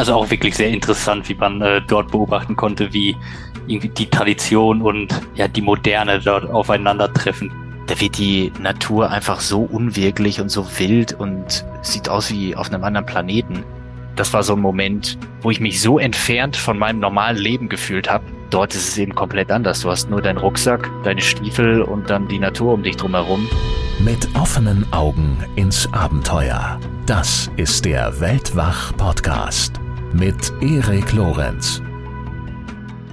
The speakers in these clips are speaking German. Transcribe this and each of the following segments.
Also auch wirklich sehr interessant, wie man äh, dort beobachten konnte, wie irgendwie die Tradition und ja die Moderne dort aufeinandertreffen. Da wird die Natur einfach so unwirklich und so wild und sieht aus wie auf einem anderen Planeten. Das war so ein Moment, wo ich mich so entfernt von meinem normalen Leben gefühlt habe. Dort ist es eben komplett anders. Du hast nur deinen Rucksack, deine Stiefel und dann die Natur um dich drumherum. Mit offenen Augen ins Abenteuer. Das ist der Weltwach-Podcast mit Erik Lorenz.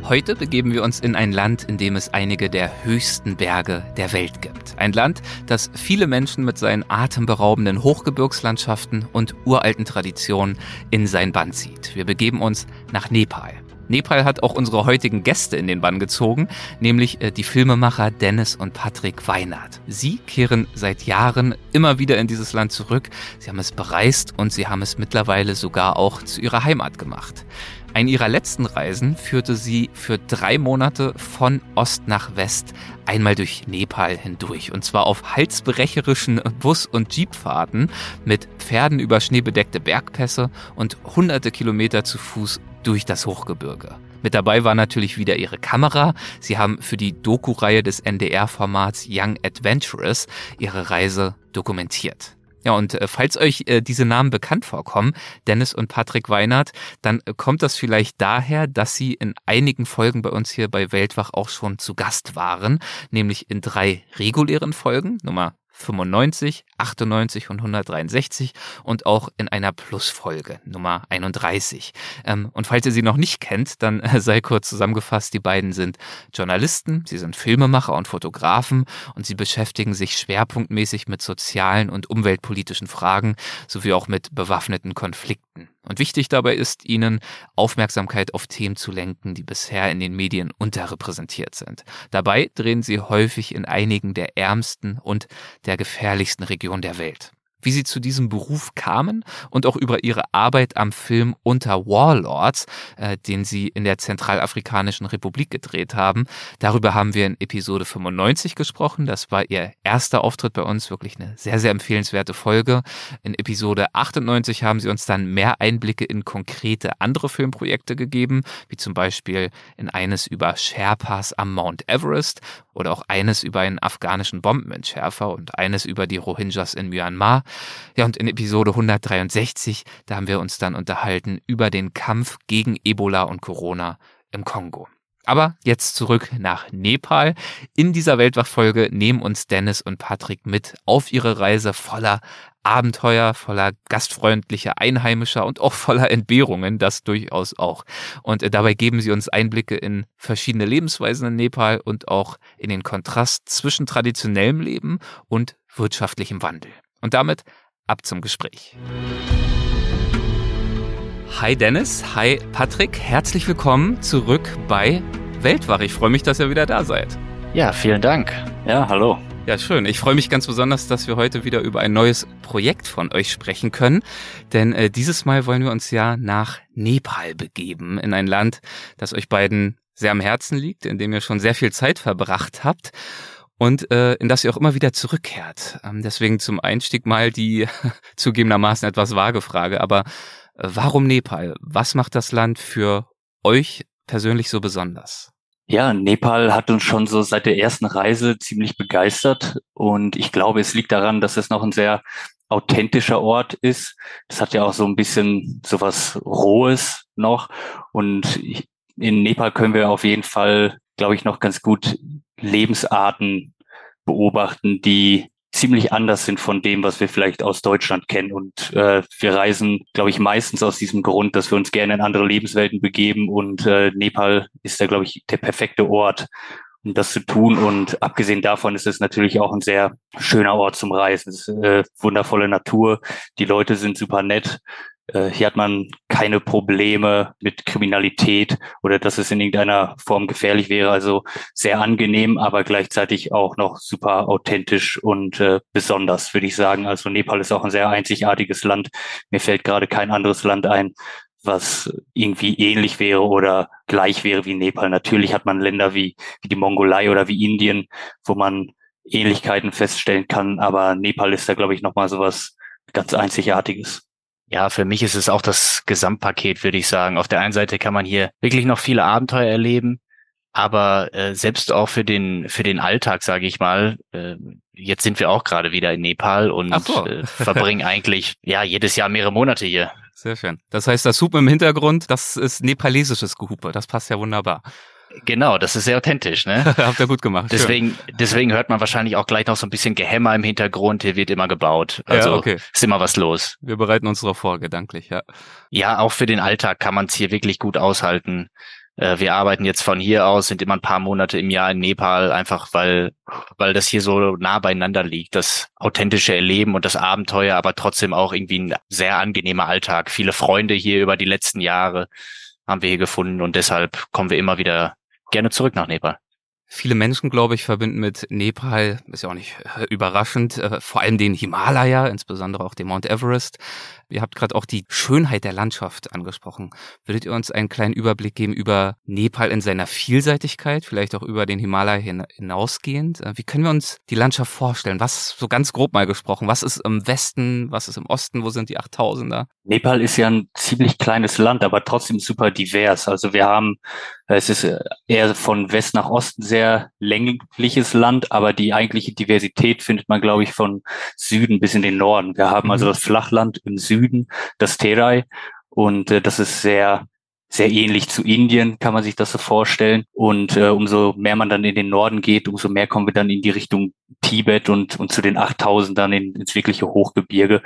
Heute begeben wir uns in ein Land, in dem es einige der höchsten Berge der Welt gibt. Ein Land, das viele Menschen mit seinen atemberaubenden Hochgebirgslandschaften und uralten Traditionen in sein Bann zieht. Wir begeben uns nach Nepal. Nepal hat auch unsere heutigen Gäste in den Bann gezogen, nämlich äh, die Filmemacher Dennis und Patrick Weinert. Sie kehren seit Jahren immer wieder in dieses Land zurück. Sie haben es bereist und sie haben es mittlerweile sogar auch zu ihrer Heimat gemacht. Eine ihrer letzten Reisen führte sie für drei Monate von Ost nach West einmal durch Nepal hindurch. Und zwar auf halsbrecherischen Bus- und Jeepfahrten mit Pferden über schneebedeckte Bergpässe und hunderte Kilometer zu Fuß durch das Hochgebirge. Mit dabei war natürlich wieder ihre Kamera. Sie haben für die Doku-Reihe des NDR-Formats Young Adventurous ihre Reise dokumentiert. Ja, und äh, falls euch äh, diese Namen bekannt vorkommen, Dennis und Patrick Weinert, dann äh, kommt das vielleicht daher, dass sie in einigen Folgen bei uns hier bei Weltwach auch schon zu Gast waren, nämlich in drei regulären Folgen, Nummer 95, 98 und 163 und auch in einer Plusfolge Nummer 31. Ähm, und falls ihr sie noch nicht kennt, dann äh, sei kurz zusammengefasst, die beiden sind Journalisten, sie sind Filmemacher und Fotografen und sie beschäftigen sich schwerpunktmäßig mit sozialen und umweltpolitischen Fragen sowie auch mit bewaffneten Konflikten. Und wichtig dabei ist ihnen, Aufmerksamkeit auf Themen zu lenken, die bisher in den Medien unterrepräsentiert sind. Dabei drehen sie häufig in einigen der ärmsten und der gefährlichsten Regionen der Welt wie sie zu diesem Beruf kamen und auch über ihre Arbeit am Film Unter Warlords, äh, den sie in der Zentralafrikanischen Republik gedreht haben. Darüber haben wir in Episode 95 gesprochen. Das war ihr erster Auftritt bei uns, wirklich eine sehr, sehr empfehlenswerte Folge. In Episode 98 haben sie uns dann mehr Einblicke in konkrete andere Filmprojekte gegeben, wie zum Beispiel in eines über Sherpas am Mount Everest oder auch eines über einen afghanischen Bombenentschärfer und eines über die Rohingyas in Myanmar. Ja, und in Episode 163, da haben wir uns dann unterhalten über den Kampf gegen Ebola und Corona im Kongo. Aber jetzt zurück nach Nepal. In dieser Weltwachfolge nehmen uns Dennis und Patrick mit auf ihre Reise voller Abenteuer, voller gastfreundlicher Einheimischer und auch voller Entbehrungen, das durchaus auch. Und äh, dabei geben sie uns Einblicke in verschiedene Lebensweisen in Nepal und auch in den Kontrast zwischen traditionellem Leben und wirtschaftlichem Wandel. Und damit ab zum Gespräch. Hi Dennis, hi Patrick, herzlich willkommen zurück bei Weltwach. Ich freue mich, dass ihr wieder da seid. Ja, vielen Dank. Ja, hallo. Ja, schön. Ich freue mich ganz besonders, dass wir heute wieder über ein neues Projekt von euch sprechen können. Denn äh, dieses Mal wollen wir uns ja nach Nepal begeben, in ein Land, das euch beiden sehr am Herzen liegt, in dem ihr schon sehr viel Zeit verbracht habt und äh, in das ihr auch immer wieder zurückkehrt. Ähm, deswegen zum Einstieg mal die zugegebenermaßen etwas vage Frage, aber warum Nepal? Was macht das Land für euch persönlich so besonders? Ja, Nepal hat uns schon so seit der ersten Reise ziemlich begeistert und ich glaube, es liegt daran, dass es noch ein sehr authentischer Ort ist. Es hat ja auch so ein bisschen sowas Rohes noch und in Nepal können wir auf jeden Fall, glaube ich, noch ganz gut Lebensarten beobachten, die ziemlich anders sind von dem, was wir vielleicht aus Deutschland kennen. Und äh, wir reisen, glaube ich, meistens aus diesem Grund, dass wir uns gerne in andere Lebenswelten begeben. Und äh, Nepal ist da, glaube ich, der perfekte Ort, um das zu tun. Und abgesehen davon ist es natürlich auch ein sehr schöner Ort zum Reisen. Es ist äh, wundervolle Natur. Die Leute sind super nett. Äh, hier hat man keine Probleme mit Kriminalität oder dass es in irgendeiner Form gefährlich wäre. Also sehr angenehm, aber gleichzeitig auch noch super authentisch und äh, besonders, würde ich sagen. Also Nepal ist auch ein sehr einzigartiges Land. Mir fällt gerade kein anderes Land ein, was irgendwie ähnlich wäre oder gleich wäre wie Nepal. Natürlich hat man Länder wie, wie die Mongolei oder wie Indien, wo man Ähnlichkeiten feststellen kann, aber Nepal ist da, glaube ich, nochmal so was ganz Einzigartiges. Ja, für mich ist es auch das Gesamtpaket, würde ich sagen. Auf der einen Seite kann man hier wirklich noch viele Abenteuer erleben, aber äh, selbst auch für den für den Alltag, sage ich mal. Äh, jetzt sind wir auch gerade wieder in Nepal und so. äh, verbringen eigentlich ja jedes Jahr mehrere Monate hier. Sehr schön. Das heißt, das Hupen im Hintergrund, das ist nepalesisches Gehupe. Das passt ja wunderbar. Genau, das ist sehr authentisch, ne? Habt ihr gut gemacht. Deswegen, Schön. deswegen hört man wahrscheinlich auch gleich noch so ein bisschen Gehämmer im Hintergrund. Hier wird immer gebaut. Also ja, okay. ist immer was los. Wir bereiten uns darauf vor, gedanklich, ja. Ja, auch für den Alltag kann man es hier wirklich gut aushalten. Äh, wir arbeiten jetzt von hier aus, sind immer ein paar Monate im Jahr in Nepal, einfach weil, weil das hier so nah beieinander liegt. Das authentische Erleben und das Abenteuer, aber trotzdem auch irgendwie ein sehr angenehmer Alltag. Viele Freunde hier über die letzten Jahre haben wir hier gefunden und deshalb kommen wir immer wieder gerne zurück nach Nepal. Viele Menschen, glaube ich, verbinden mit Nepal, ist ja auch nicht äh, überraschend, äh, vor allem den Himalaya, insbesondere auch den Mount Everest. Ihr habt gerade auch die Schönheit der Landschaft angesprochen. Würdet ihr uns einen kleinen Überblick geben über Nepal in seiner Vielseitigkeit, vielleicht auch über den Himalaya hinausgehend? Äh, wie können wir uns die Landschaft vorstellen? Was, so ganz grob mal gesprochen, was ist im Westen, was ist im Osten, wo sind die 8000er? Nepal ist ja ein ziemlich kleines Land, aber trotzdem super divers. Also wir haben, es ist eher von West nach Osten sehr längliches Land, aber die eigentliche Diversität findet man, glaube ich, von Süden bis in den Norden. Wir haben also mhm. das Flachland im Süden das Terai. Und äh, das ist sehr, sehr ähnlich zu Indien, kann man sich das so vorstellen. Und äh, umso mehr man dann in den Norden geht, umso mehr kommen wir dann in die Richtung Tibet und, und zu den 8000 dann in, ins wirkliche Hochgebirge.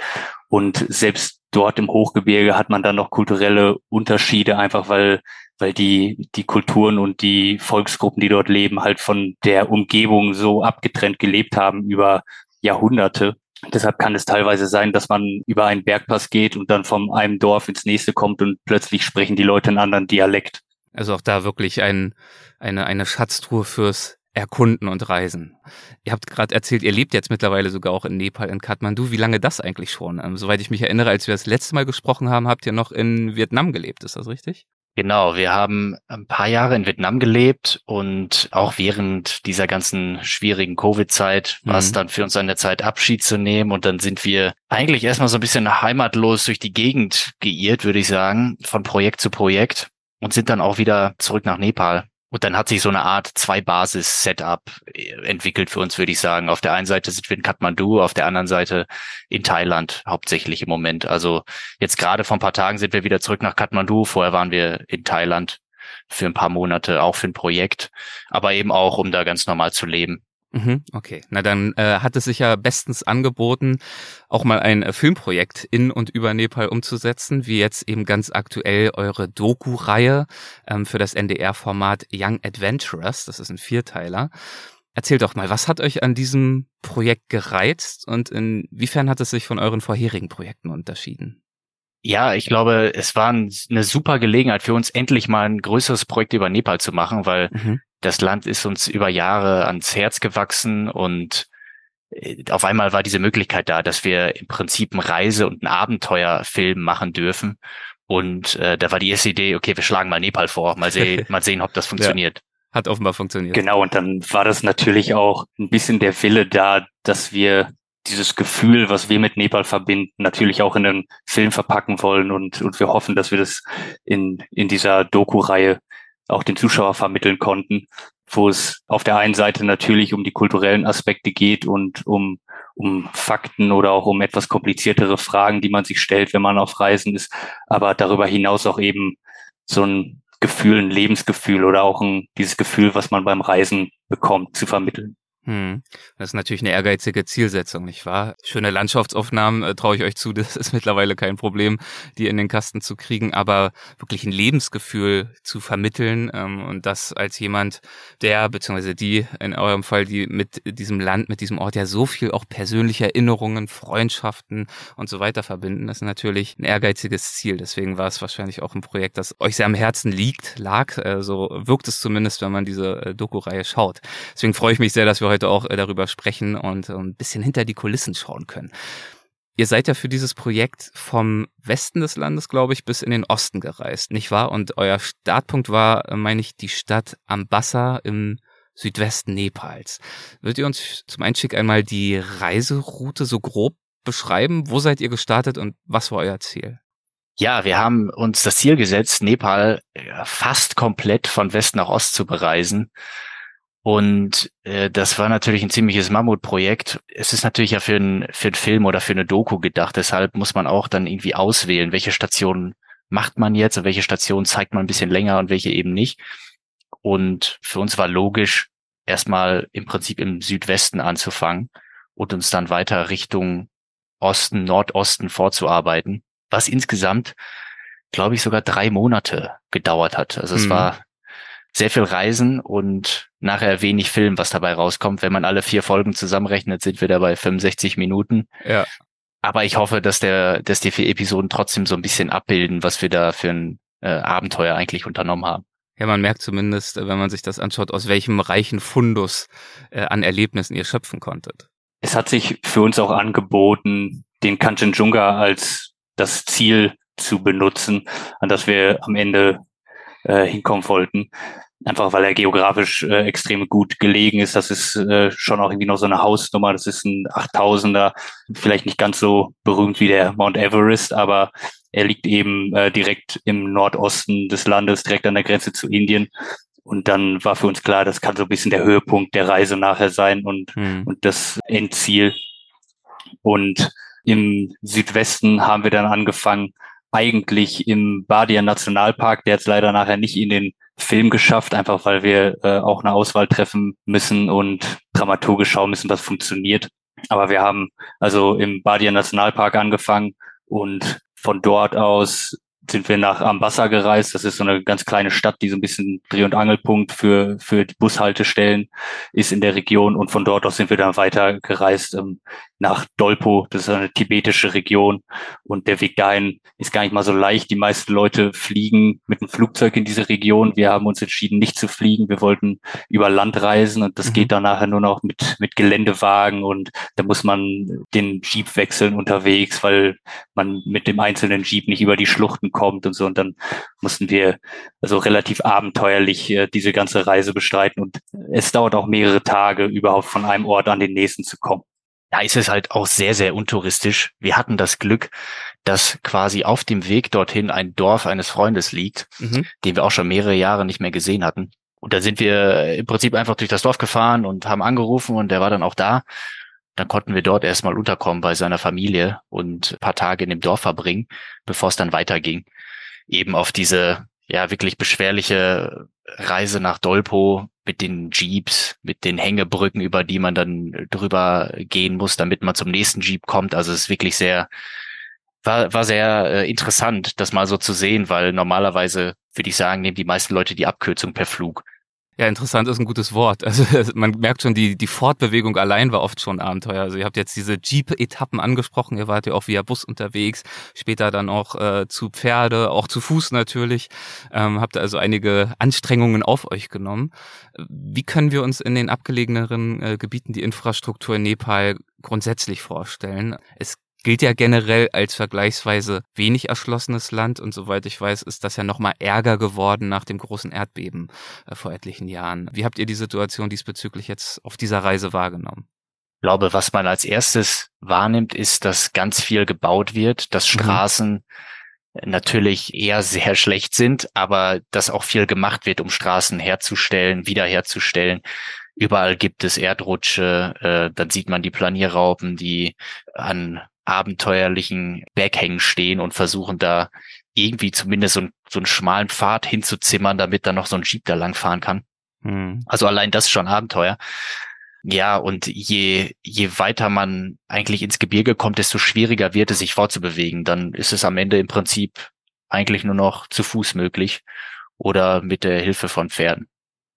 Und selbst dort im Hochgebirge hat man dann noch kulturelle Unterschiede, einfach weil weil die, die Kulturen und die Volksgruppen, die dort leben, halt von der Umgebung so abgetrennt gelebt haben über Jahrhunderte. Deshalb kann es teilweise sein, dass man über einen Bergpass geht und dann von einem Dorf ins nächste kommt und plötzlich sprechen die Leute einen anderen Dialekt. Also auch da wirklich ein, eine, eine Schatztruhe fürs Erkunden und Reisen. Ihr habt gerade erzählt, ihr lebt jetzt mittlerweile sogar auch in Nepal, in Kathmandu. Wie lange das eigentlich schon? Ähm, soweit ich mich erinnere, als wir das letzte Mal gesprochen haben, habt ihr noch in Vietnam gelebt. Ist das richtig? Genau, wir haben ein paar Jahre in Vietnam gelebt und auch während dieser ganzen schwierigen Covid-Zeit war es mhm. dann für uns an der Zeit, Abschied zu nehmen. Und dann sind wir eigentlich erstmal so ein bisschen heimatlos durch die Gegend geirrt, würde ich sagen, von Projekt zu Projekt und sind dann auch wieder zurück nach Nepal. Und dann hat sich so eine Art Zwei-Basis-Setup äh, entwickelt für uns, würde ich sagen. Auf der einen Seite sind wir in Kathmandu, auf der anderen Seite in Thailand hauptsächlich im Moment. Also jetzt gerade vor ein paar Tagen sind wir wieder zurück nach Kathmandu. Vorher waren wir in Thailand für ein paar Monate, auch für ein Projekt, aber eben auch, um da ganz normal zu leben. Mhm, okay, na dann äh, hat es sich ja bestens angeboten, auch mal ein äh, Filmprojekt in und über Nepal umzusetzen, wie jetzt eben ganz aktuell eure Doku-Reihe ähm, für das NDR-Format Young Adventurers. Das ist ein Vierteiler. Erzählt doch mal, was hat euch an diesem Projekt gereizt und inwiefern hat es sich von euren vorherigen Projekten unterschieden? Ja, ich glaube, es war eine super Gelegenheit für uns, endlich mal ein größeres Projekt über Nepal zu machen, weil mhm das Land ist uns über Jahre ans Herz gewachsen und äh, auf einmal war diese Möglichkeit da, dass wir im Prinzip eine Reise- und einen Abenteuerfilm machen dürfen. Und äh, da war die erste Idee, okay, wir schlagen mal Nepal vor, mal sehen, mal sehen, ob das funktioniert. Ja, hat offenbar funktioniert. Genau, und dann war das natürlich auch ein bisschen der Wille da, dass wir dieses Gefühl, was wir mit Nepal verbinden, natürlich auch in einen Film verpacken wollen und, und wir hoffen, dass wir das in, in dieser Doku-Reihe auch den Zuschauer vermitteln konnten, wo es auf der einen Seite natürlich um die kulturellen Aspekte geht und um, um Fakten oder auch um etwas kompliziertere Fragen, die man sich stellt, wenn man auf Reisen ist, aber darüber hinaus auch eben so ein Gefühl, ein Lebensgefühl oder auch ein, dieses Gefühl, was man beim Reisen bekommt, zu vermitteln. Hm. Das ist natürlich eine ehrgeizige Zielsetzung, nicht wahr? Schöne Landschaftsaufnahmen äh, traue ich euch zu, das ist mittlerweile kein Problem, die in den Kasten zu kriegen, aber wirklich ein Lebensgefühl zu vermitteln ähm, und das als jemand, der, beziehungsweise die in eurem Fall, die mit diesem Land, mit diesem Ort ja so viel auch persönliche Erinnerungen, Freundschaften und so weiter verbinden, das ist natürlich ein ehrgeiziges Ziel. Deswegen war es wahrscheinlich auch ein Projekt, das euch sehr am Herzen liegt, lag, äh, so wirkt es zumindest, wenn man diese äh, Doku-Reihe schaut. Deswegen freue ich mich sehr, dass wir heute auch äh, darüber sprechen und äh, ein bisschen hinter die Kulissen schauen können. Ihr seid ja für dieses Projekt vom Westen des Landes, glaube ich, bis in den Osten gereist, nicht wahr? Und euer Startpunkt war, äh, meine ich, die Stadt Ambassa im Südwesten Nepals. Würdet ihr uns zum Einstieg einmal die Reiseroute so grob beschreiben? Wo seid ihr gestartet und was war euer Ziel? Ja, wir haben uns das Ziel gesetzt, Nepal fast komplett von West nach Ost zu bereisen. Und äh, das war natürlich ein ziemliches Mammutprojekt. Es ist natürlich ja für einen für einen Film oder für eine Doku gedacht. Deshalb muss man auch dann irgendwie auswählen, welche Stationen macht man jetzt und welche Stationen zeigt man ein bisschen länger und welche eben nicht. Und für uns war logisch, erstmal im Prinzip im Südwesten anzufangen und uns dann weiter Richtung Osten, Nordosten vorzuarbeiten, was insgesamt, glaube ich, sogar drei Monate gedauert hat. Also es mhm. war sehr viel Reisen und nachher wenig Film, was dabei rauskommt. Wenn man alle vier Folgen zusammenrechnet, sind wir dabei 65 Minuten. Ja. Aber ich hoffe, dass der, dass die vier Episoden trotzdem so ein bisschen abbilden, was wir da für ein äh, Abenteuer eigentlich unternommen haben. Ja, man merkt zumindest, wenn man sich das anschaut, aus welchem reichen Fundus äh, an Erlebnissen ihr schöpfen konntet. Es hat sich für uns auch angeboten, den Kanchenjunga als das Ziel zu benutzen, an das wir am Ende äh, hinkommen wollten. Einfach weil er geografisch äh, extrem gut gelegen ist. Das ist äh, schon auch irgendwie noch so eine Hausnummer. Das ist ein 8000er, vielleicht nicht ganz so berühmt wie der Mount Everest, aber er liegt eben äh, direkt im Nordosten des Landes, direkt an der Grenze zu Indien. Und dann war für uns klar, das kann so ein bisschen der Höhepunkt der Reise nachher sein und, mhm. und das Endziel. Und im Südwesten haben wir dann angefangen, eigentlich im Badia Nationalpark, der jetzt leider nachher nicht in den Film geschafft, einfach weil wir äh, auch eine Auswahl treffen müssen und dramaturgisch schauen müssen, was funktioniert. Aber wir haben also im Badia Nationalpark angefangen und von dort aus sind wir nach Ambassa gereist. Das ist so eine ganz kleine Stadt, die so ein bisschen Dreh- und Angelpunkt für, für die Bushaltestellen ist in der Region. Und von dort aus sind wir dann weiter gereist ähm, nach Dolpo. Das ist eine tibetische Region. Und der Weg dahin ist gar nicht mal so leicht. Die meisten Leute fliegen mit dem Flugzeug in diese Region. Wir haben uns entschieden, nicht zu fliegen. Wir wollten über Land reisen und das mhm. geht dann nachher nur noch mit, mit Geländewagen und da muss man den Jeep wechseln unterwegs, weil man mit dem einzelnen Jeep nicht über die Schluchten kommt und so. Und dann mussten wir also relativ abenteuerlich äh, diese ganze Reise bestreiten. Und es dauert auch mehrere Tage, überhaupt von einem Ort an den nächsten zu kommen. Da ist es halt auch sehr, sehr untouristisch. Wir hatten das Glück, dass quasi auf dem Weg dorthin ein Dorf eines Freundes liegt, mhm. den wir auch schon mehrere Jahre nicht mehr gesehen hatten. Und da sind wir im Prinzip einfach durch das Dorf gefahren und haben angerufen und der war dann auch da. Dann konnten wir dort erstmal unterkommen bei seiner Familie und paar Tage in dem Dorf verbringen, bevor es dann weiterging. Eben auf diese ja wirklich beschwerliche Reise nach Dolpo mit den Jeeps, mit den Hängebrücken, über die man dann drüber gehen muss, damit man zum nächsten Jeep kommt. Also es ist wirklich sehr, war, war sehr äh, interessant, das mal so zu sehen, weil normalerweise, würde ich sagen, nehmen die meisten Leute die Abkürzung per Flug. Ja, interessant ist ein gutes Wort. Also man merkt schon, die, die Fortbewegung allein war oft schon Abenteuer. Also ihr habt jetzt diese Jeep-Etappen angesprochen, ihr wart ja auch via Bus unterwegs, später dann auch äh, zu Pferde, auch zu Fuß natürlich. Ähm, habt also einige Anstrengungen auf euch genommen. Wie können wir uns in den abgelegeneren äh, Gebieten die Infrastruktur in Nepal grundsätzlich vorstellen? Es gilt ja generell als vergleichsweise wenig erschlossenes Land und soweit ich weiß, ist das ja nochmal ärger geworden nach dem großen Erdbeben äh, vor etlichen Jahren. Wie habt ihr die Situation diesbezüglich jetzt auf dieser Reise wahrgenommen? Ich glaube, was man als erstes wahrnimmt, ist, dass ganz viel gebaut wird, dass mhm. Straßen mhm natürlich eher sehr schlecht sind, aber dass auch viel gemacht wird, um Straßen herzustellen, wiederherzustellen. Überall gibt es Erdrutsche, äh, dann sieht man die Planierraupen, die an abenteuerlichen Berghängen stehen und versuchen da irgendwie zumindest so, so einen schmalen Pfad hinzuzimmern, damit dann noch so ein Jeep da langfahren kann. Mhm. Also allein das ist schon Abenteuer. Ja, und je, je weiter man eigentlich ins Gebirge kommt, desto schwieriger wird es, sich fortzubewegen. Dann ist es am Ende im Prinzip eigentlich nur noch zu Fuß möglich oder mit der Hilfe von Pferden.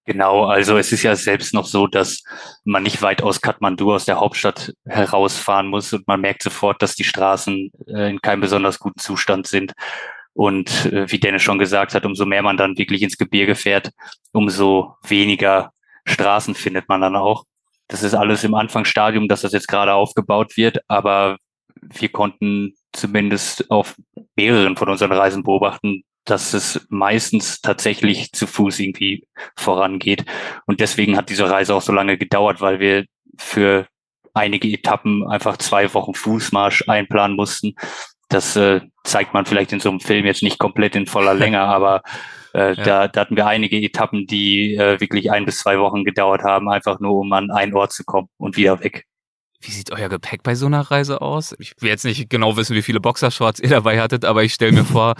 Genau, also es ist ja selbst noch so, dass man nicht weit aus Kathmandu, aus der Hauptstadt herausfahren muss und man merkt sofort, dass die Straßen äh, in keinem besonders guten Zustand sind. Und äh, wie Dennis schon gesagt hat, umso mehr man dann wirklich ins Gebirge fährt, umso weniger Straßen findet man dann auch. Das ist alles im Anfangsstadium, dass das jetzt gerade aufgebaut wird, aber wir konnten zumindest auf mehreren von unseren Reisen beobachten, dass es meistens tatsächlich zu Fuß irgendwie vorangeht. Und deswegen hat diese Reise auch so lange gedauert, weil wir für einige Etappen einfach zwei Wochen Fußmarsch einplanen mussten. Das äh, zeigt man vielleicht in so einem Film jetzt nicht komplett in voller Länge, aber äh, ja. da, da hatten wir einige Etappen, die äh, wirklich ein bis zwei Wochen gedauert haben, einfach nur um an einen Ort zu kommen und wieder weg. Wie sieht euer Gepäck bei so einer Reise aus? Ich will jetzt nicht genau wissen, wie viele Boxershorts ihr dabei hattet, aber ich stelle mir vor,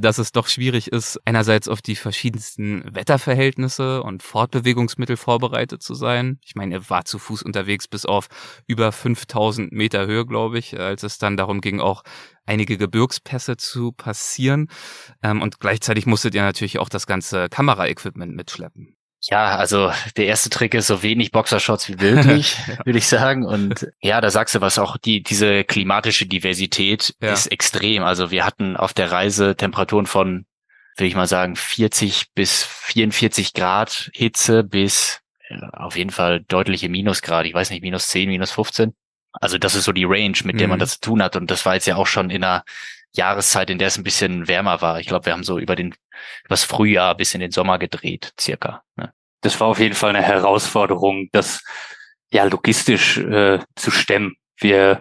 dass es doch schwierig ist, einerseits auf die verschiedensten Wetterverhältnisse und Fortbewegungsmittel vorbereitet zu sein. Ich meine, ihr wart zu Fuß unterwegs bis auf über 5000 Meter Höhe, glaube ich, als es dann darum ging, auch einige Gebirgspässe zu passieren. Ähm, und gleichzeitig musstet ihr natürlich auch das ganze Kameraequipment mitschleppen. Ja, also der erste Trick ist so wenig Boxershots wie möglich, würde ich sagen. Und ja, da sagst du was, auch die, diese klimatische Diversität ja. ist extrem. Also wir hatten auf der Reise Temperaturen von, würde ich mal sagen, 40 bis 44 Grad Hitze bis ja, auf jeden Fall deutliche Minusgrad. Ich weiß nicht, minus 10, minus 15. Also das ist so die Range, mit der man mhm. das zu tun hat. Und das war jetzt ja auch schon in einer Jahreszeit, in der es ein bisschen wärmer war. Ich glaube, wir haben so über den übers Frühjahr bis in den Sommer gedreht, circa. Ne? Das war auf jeden Fall eine Herausforderung, das ja logistisch äh, zu stemmen. Wir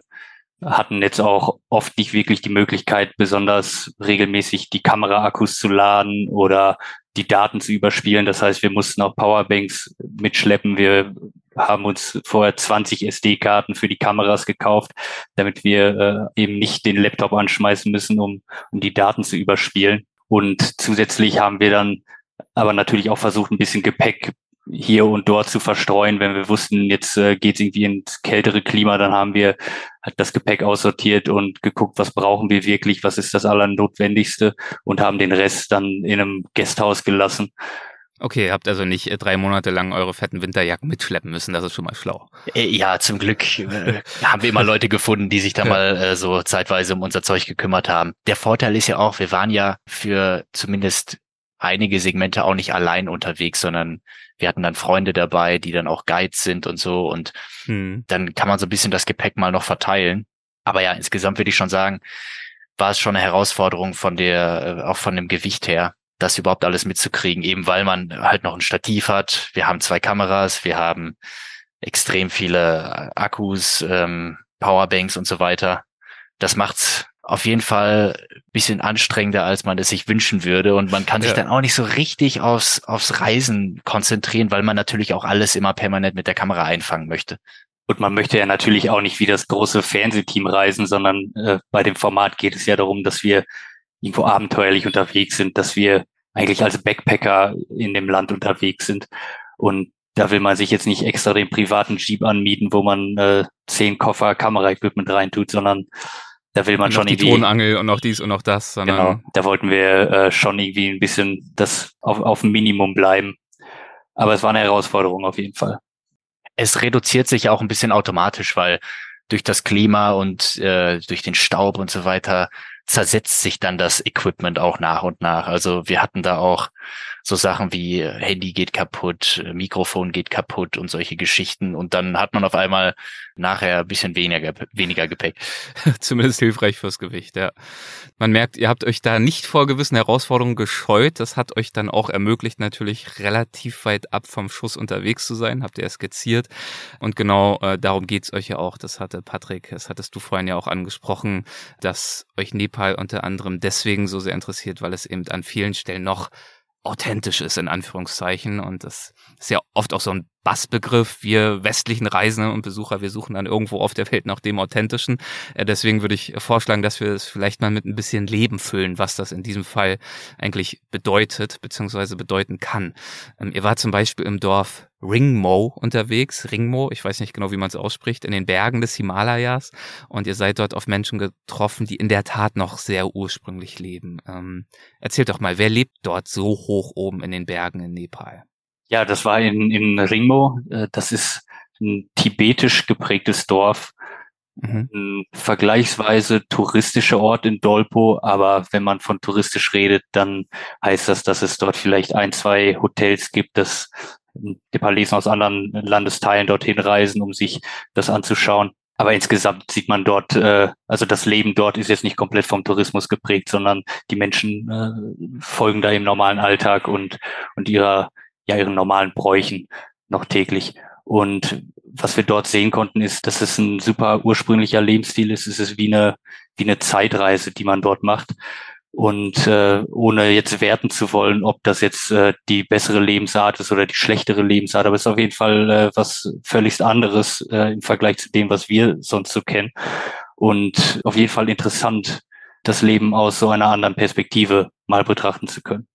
hatten jetzt auch oft nicht wirklich die Möglichkeit, besonders regelmäßig die Kameraakkus zu laden oder die Daten zu überspielen. Das heißt, wir mussten auch Powerbanks mitschleppen. Wir haben uns vorher 20 SD-Karten für die Kameras gekauft, damit wir äh, eben nicht den Laptop anschmeißen müssen, um, um die Daten zu überspielen. Und zusätzlich haben wir dann aber natürlich auch versucht, ein bisschen Gepäck hier und dort zu verstreuen. Wenn wir wussten, jetzt äh, geht es irgendwie ins kältere Klima, dann haben wir das Gepäck aussortiert und geguckt, was brauchen wir wirklich, was ist das Allernotwendigste und haben den Rest dann in einem Gasthaus gelassen. Okay, ihr habt also nicht äh, drei Monate lang eure fetten Winterjacken mitschleppen müssen, das ist schon mal schlau. Äh, ja, zum Glück äh, haben wir immer Leute gefunden, die sich da mal äh, so zeitweise um unser Zeug gekümmert haben. Der Vorteil ist ja auch, wir waren ja für zumindest einige Segmente auch nicht allein unterwegs, sondern wir hatten dann Freunde dabei, die dann auch Guides sind und so und hm. dann kann man so ein bisschen das Gepäck mal noch verteilen. Aber ja, insgesamt würde ich schon sagen, war es schon eine Herausforderung von der, auch von dem Gewicht her, das überhaupt alles mitzukriegen, eben weil man halt noch ein Stativ hat. Wir haben zwei Kameras, wir haben extrem viele Akkus, ähm, Powerbanks und so weiter. Das macht's auf jeden Fall bisschen anstrengender, als man es sich wünschen würde. Und man kann sich ja. dann auch nicht so richtig aufs, aufs Reisen konzentrieren, weil man natürlich auch alles immer permanent mit der Kamera einfangen möchte. Und man möchte ja natürlich auch nicht wie das große Fernsehteam reisen, sondern äh, bei dem Format geht es ja darum, dass wir irgendwo abenteuerlich unterwegs sind, dass wir eigentlich als Backpacker in dem Land unterwegs sind. Und da will man sich jetzt nicht extra den privaten Jeep anmieten, wo man äh, zehn Koffer Kameraequipment reintut, sondern da will man und schon die irgendwie. Tonangel und noch dies und noch das. Genau. Da wollten wir äh, schon irgendwie ein bisschen das auf, auf ein Minimum bleiben. Aber es war eine Herausforderung auf jeden Fall. Es reduziert sich auch ein bisschen automatisch, weil durch das Klima und äh, durch den Staub und so weiter zersetzt sich dann das Equipment auch nach und nach. Also wir hatten da auch so Sachen wie äh, Handy geht kaputt, äh, Mikrofon geht kaputt und solche Geschichten. Und dann hat man auf einmal nachher ein bisschen weniger, weniger Gepäck. Zumindest hilfreich fürs Gewicht, ja. Man merkt, ihr habt euch da nicht vor gewissen Herausforderungen gescheut. Das hat euch dann auch ermöglicht, natürlich relativ weit ab vom Schuss unterwegs zu sein, habt ihr ja skizziert. Und genau äh, darum geht's euch ja auch. Das hatte Patrick, das hattest du vorhin ja auch angesprochen, dass euch Nepal unter anderem deswegen so sehr interessiert, weil es eben an vielen Stellen noch authentisch ist, in Anführungszeichen. Und das ist ja oft auch so ein Bassbegriff. Wir westlichen Reisende und Besucher, wir suchen dann irgendwo auf der Welt nach dem Authentischen. Äh, deswegen würde ich vorschlagen, dass wir es vielleicht mal mit ein bisschen Leben füllen, was das in diesem Fall eigentlich bedeutet, beziehungsweise bedeuten kann. Ähm, ihr wart zum Beispiel im Dorf Ringmo unterwegs, Ringmo, ich weiß nicht genau, wie man es ausspricht, in den Bergen des Himalayas. Und ihr seid dort auf Menschen getroffen, die in der Tat noch sehr ursprünglich leben. Ähm, erzählt doch mal, wer lebt dort so hoch oben in den Bergen in Nepal? Ja, das war in, in Ringmo. Äh, das ist ein tibetisch geprägtes Dorf. Mhm. Ein vergleichsweise touristischer Ort in Dolpo, aber wenn man von touristisch redet, dann heißt das, dass es dort vielleicht ein, zwei Hotels gibt, dass Nepalesen aus anderen Landesteilen dorthin reisen, um sich das anzuschauen. Aber insgesamt sieht man dort, äh, also das Leben dort ist jetzt nicht komplett vom Tourismus geprägt, sondern die Menschen äh, folgen da im normalen Alltag und, und ihrer ja ihren normalen Bräuchen noch täglich. Und was wir dort sehen konnten, ist, dass es ein super ursprünglicher Lebensstil ist. Es ist wie eine, wie eine Zeitreise, die man dort macht. Und äh, ohne jetzt werten zu wollen, ob das jetzt äh, die bessere Lebensart ist oder die schlechtere Lebensart, aber es ist auf jeden Fall äh, was völlig anderes äh, im Vergleich zu dem, was wir sonst so kennen. Und auf jeden Fall interessant, das Leben aus so einer anderen Perspektive mal betrachten zu können.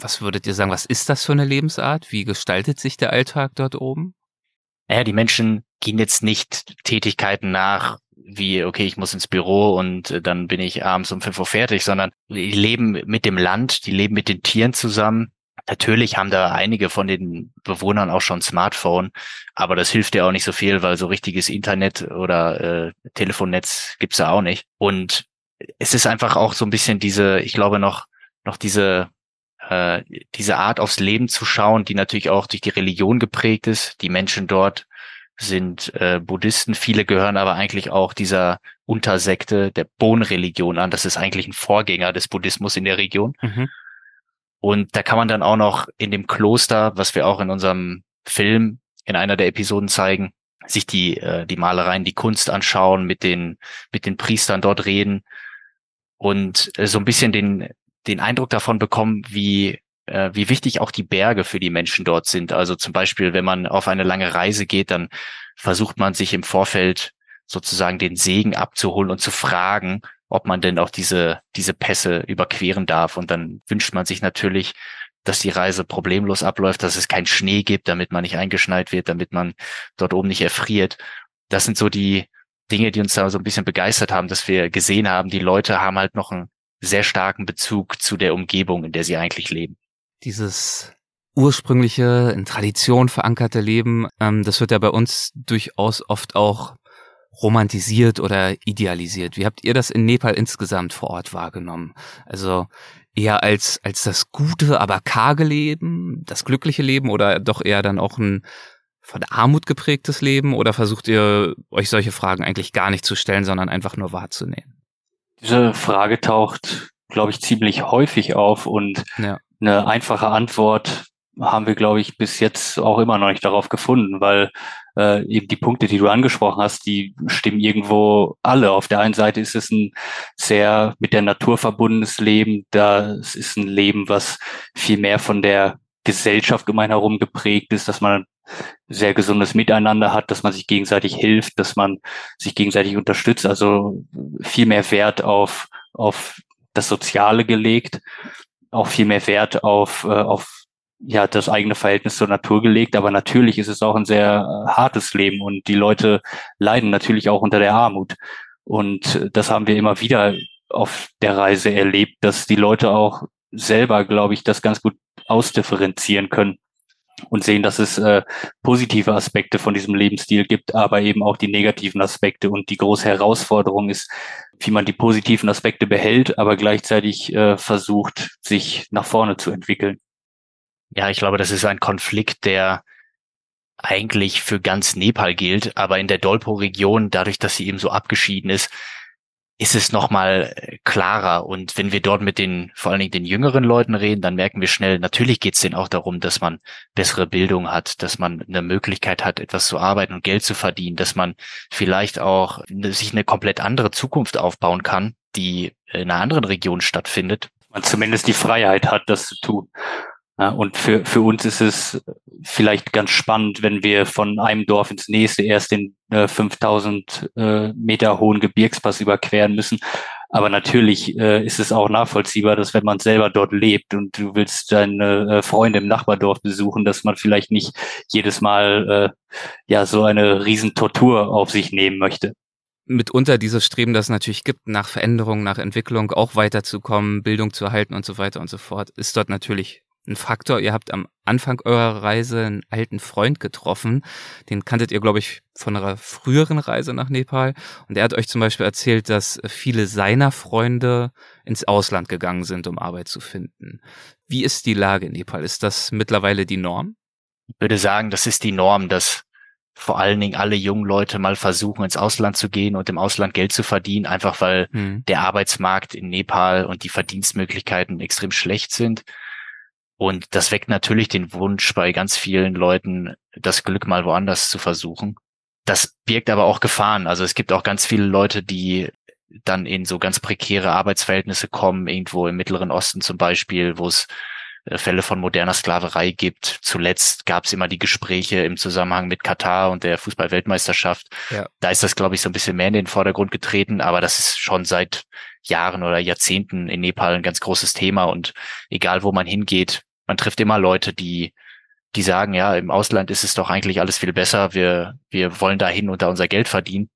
Was würdet ihr sagen, was ist das für eine Lebensart? Wie gestaltet sich der Alltag dort oben? Naja, die Menschen gehen jetzt nicht Tätigkeiten nach, wie, okay, ich muss ins Büro und äh, dann bin ich abends um fünf Uhr fertig, sondern die leben mit dem Land, die leben mit den Tieren zusammen. Natürlich haben da einige von den Bewohnern auch schon Smartphone, aber das hilft ja auch nicht so viel, weil so richtiges Internet oder äh, Telefonnetz gibt's ja auch nicht. Und es ist einfach auch so ein bisschen diese, ich glaube noch, noch diese äh, diese Art aufs Leben zu schauen, die natürlich auch durch die Religion geprägt ist. Die Menschen dort sind äh, Buddhisten, viele gehören aber eigentlich auch dieser Untersekte der Bon-Religion an. Das ist eigentlich ein Vorgänger des Buddhismus in der Region. Mhm. Und da kann man dann auch noch in dem Kloster, was wir auch in unserem Film in einer der Episoden zeigen, sich die, äh, die Malereien, die Kunst anschauen, mit den, mit den Priestern dort reden und äh, so ein bisschen den, den Eindruck davon bekommen, wie äh, wie wichtig auch die Berge für die Menschen dort sind. Also zum Beispiel, wenn man auf eine lange Reise geht, dann versucht man sich im Vorfeld sozusagen den Segen abzuholen und zu fragen, ob man denn auch diese, diese Pässe überqueren darf. Und dann wünscht man sich natürlich, dass die Reise problemlos abläuft, dass es keinen Schnee gibt, damit man nicht eingeschneit wird, damit man dort oben nicht erfriert. Das sind so die Dinge, die uns da so ein bisschen begeistert haben, dass wir gesehen haben, die Leute haben halt noch einen sehr starken Bezug zu der Umgebung, in der sie eigentlich leben. Dieses ursprüngliche, in Tradition verankerte Leben, ähm, das wird ja bei uns durchaus oft auch romantisiert oder idealisiert. Wie habt ihr das in Nepal insgesamt vor Ort wahrgenommen? Also eher als, als das gute, aber karge Leben, das glückliche Leben oder doch eher dann auch ein von Armut geprägtes Leben oder versucht ihr euch solche Fragen eigentlich gar nicht zu stellen, sondern einfach nur wahrzunehmen? Diese Frage taucht, glaube ich, ziemlich häufig auf und ja. eine einfache Antwort haben wir, glaube ich, bis jetzt auch immer noch nicht darauf gefunden, weil äh, eben die Punkte, die du angesprochen hast, die stimmen irgendwo alle. Auf der einen Seite ist es ein sehr mit der Natur verbundenes Leben. Das ist ein Leben, was viel mehr von der Gesellschaft gemeinherum geprägt ist, dass man sehr gesundes Miteinander hat, dass man sich gegenseitig hilft, dass man sich gegenseitig unterstützt. Also viel mehr Wert auf, auf das Soziale gelegt, auch viel mehr Wert auf, äh, auf ja, das eigene Verhältnis zur Natur gelegt. Aber natürlich ist es auch ein sehr äh, hartes Leben und die Leute leiden natürlich auch unter der Armut. Und das haben wir immer wieder auf der Reise erlebt, dass die Leute auch selber, glaube ich, das ganz gut ausdifferenzieren können und sehen, dass es äh, positive Aspekte von diesem Lebensstil gibt, aber eben auch die negativen Aspekte. Und die große Herausforderung ist, wie man die positiven Aspekte behält, aber gleichzeitig äh, versucht, sich nach vorne zu entwickeln. Ja, ich glaube, das ist ein Konflikt, der eigentlich für ganz Nepal gilt, aber in der Dolpo-Region, dadurch, dass sie eben so abgeschieden ist, ist es nochmal äh, klarer. Und wenn wir dort mit den, vor allen Dingen den jüngeren Leuten reden, dann merken wir schnell, natürlich geht es denen auch darum, dass man bessere Bildung hat, dass man eine Möglichkeit hat, etwas zu arbeiten und Geld zu verdienen, dass man vielleicht auch sich eine komplett andere Zukunft aufbauen kann, die in einer anderen Region stattfindet. Man zumindest die Freiheit hat, das zu tun. Und für, für uns ist es vielleicht ganz spannend, wenn wir von einem Dorf ins nächste erst den äh, 5000 äh, Meter hohen Gebirgspass überqueren müssen. Aber natürlich äh, ist es auch nachvollziehbar, dass wenn man selber dort lebt und du willst deine äh, Freunde im Nachbardorf besuchen, dass man vielleicht nicht jedes Mal äh, ja so eine Riesentortur auf sich nehmen möchte mitunter dieses Streben, das es natürlich gibt, nach Veränderung, nach Entwicklung auch weiterzukommen, Bildung zu erhalten und so weiter und so fort, ist dort natürlich ein Faktor. Ihr habt am Anfang eurer Reise einen alten Freund getroffen. Den kanntet ihr, glaube ich, von einer früheren Reise nach Nepal. Und er hat euch zum Beispiel erzählt, dass viele seiner Freunde ins Ausland gegangen sind, um Arbeit zu finden. Wie ist die Lage in Nepal? Ist das mittlerweile die Norm? Ich würde sagen, das ist die Norm, dass vor allen Dingen alle jungen Leute mal versuchen, ins Ausland zu gehen und im Ausland Geld zu verdienen, einfach weil hm. der Arbeitsmarkt in Nepal und die Verdienstmöglichkeiten extrem schlecht sind. Und das weckt natürlich den Wunsch bei ganz vielen Leuten, das Glück mal woanders zu versuchen. Das birgt aber auch Gefahren. Also es gibt auch ganz viele Leute, die dann in so ganz prekäre Arbeitsverhältnisse kommen, irgendwo im Mittleren Osten zum Beispiel, wo es äh, Fälle von moderner Sklaverei gibt. Zuletzt gab es immer die Gespräche im Zusammenhang mit Katar und der Fußballweltmeisterschaft. Ja. Da ist das, glaube ich, so ein bisschen mehr in den Vordergrund getreten, aber das ist schon seit Jahren oder Jahrzehnten in Nepal ein ganz großes Thema und egal wo man hingeht, man trifft immer Leute, die die sagen, ja, im Ausland ist es doch eigentlich alles viel besser, wir, wir wollen dahin und da unser Geld verdienen.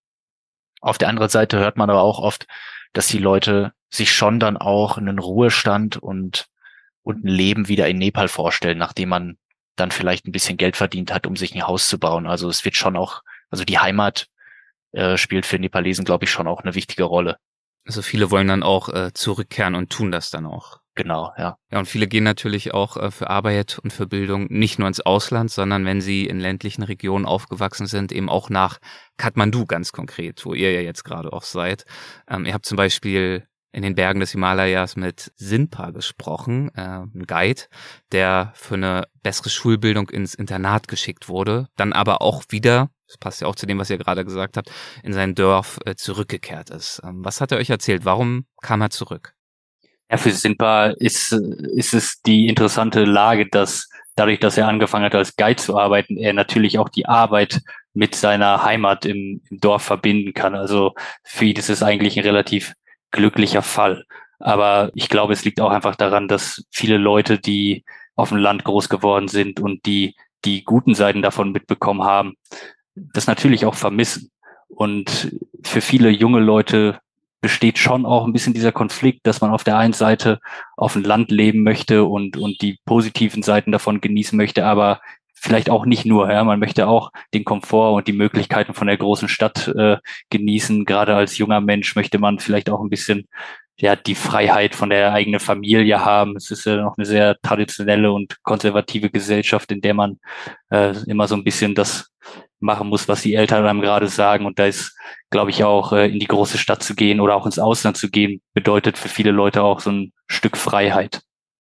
Auf der anderen Seite hört man aber auch oft, dass die Leute sich schon dann auch einen Ruhestand und, und ein Leben wieder in Nepal vorstellen, nachdem man dann vielleicht ein bisschen Geld verdient hat, um sich ein Haus zu bauen. Also es wird schon auch, also die Heimat äh, spielt für Nepalesen, glaube ich, schon auch eine wichtige Rolle. Also viele wollen dann auch äh, zurückkehren und tun das dann auch. Genau, ja. Ja, und viele gehen natürlich auch äh, für Arbeit und für Bildung nicht nur ins Ausland, sondern wenn sie in ländlichen Regionen aufgewachsen sind, eben auch nach Kathmandu ganz konkret, wo ihr ja jetzt gerade auch seid. Ähm, ihr habt zum Beispiel in den Bergen des Himalayas mit Sinpa gesprochen, äh, ein Guide, der für eine bessere Schulbildung ins Internat geschickt wurde, dann aber auch wieder, das passt ja auch zu dem, was ihr gerade gesagt habt, in sein Dorf äh, zurückgekehrt ist. Ähm, was hat er euch erzählt? Warum kam er zurück? Ja, für Sinpa ist, ist es die interessante Lage, dass dadurch, dass er angefangen hat, als Guide zu arbeiten, er natürlich auch die Arbeit mit seiner Heimat im, im Dorf verbinden kann. Also für ihn ist es eigentlich ein relativ glücklicher Fall. Aber ich glaube, es liegt auch einfach daran, dass viele Leute, die auf dem Land groß geworden sind und die die guten Seiten davon mitbekommen haben, das natürlich auch vermissen. Und für viele junge Leute besteht schon auch ein bisschen dieser Konflikt, dass man auf der einen Seite auf dem Land leben möchte und, und die positiven Seiten davon genießen möchte, aber vielleicht auch nicht nur. Ja, man möchte auch den Komfort und die Möglichkeiten von der großen Stadt äh, genießen. Gerade als junger Mensch möchte man vielleicht auch ein bisschen ja die Freiheit von der eigenen Familie haben. Es ist ja noch eine sehr traditionelle und konservative Gesellschaft, in der man äh, immer so ein bisschen das machen muss, was die Eltern einem gerade sagen. Und da ist, glaube ich, auch äh, in die große Stadt zu gehen oder auch ins Ausland zu gehen, bedeutet für viele Leute auch so ein Stück Freiheit.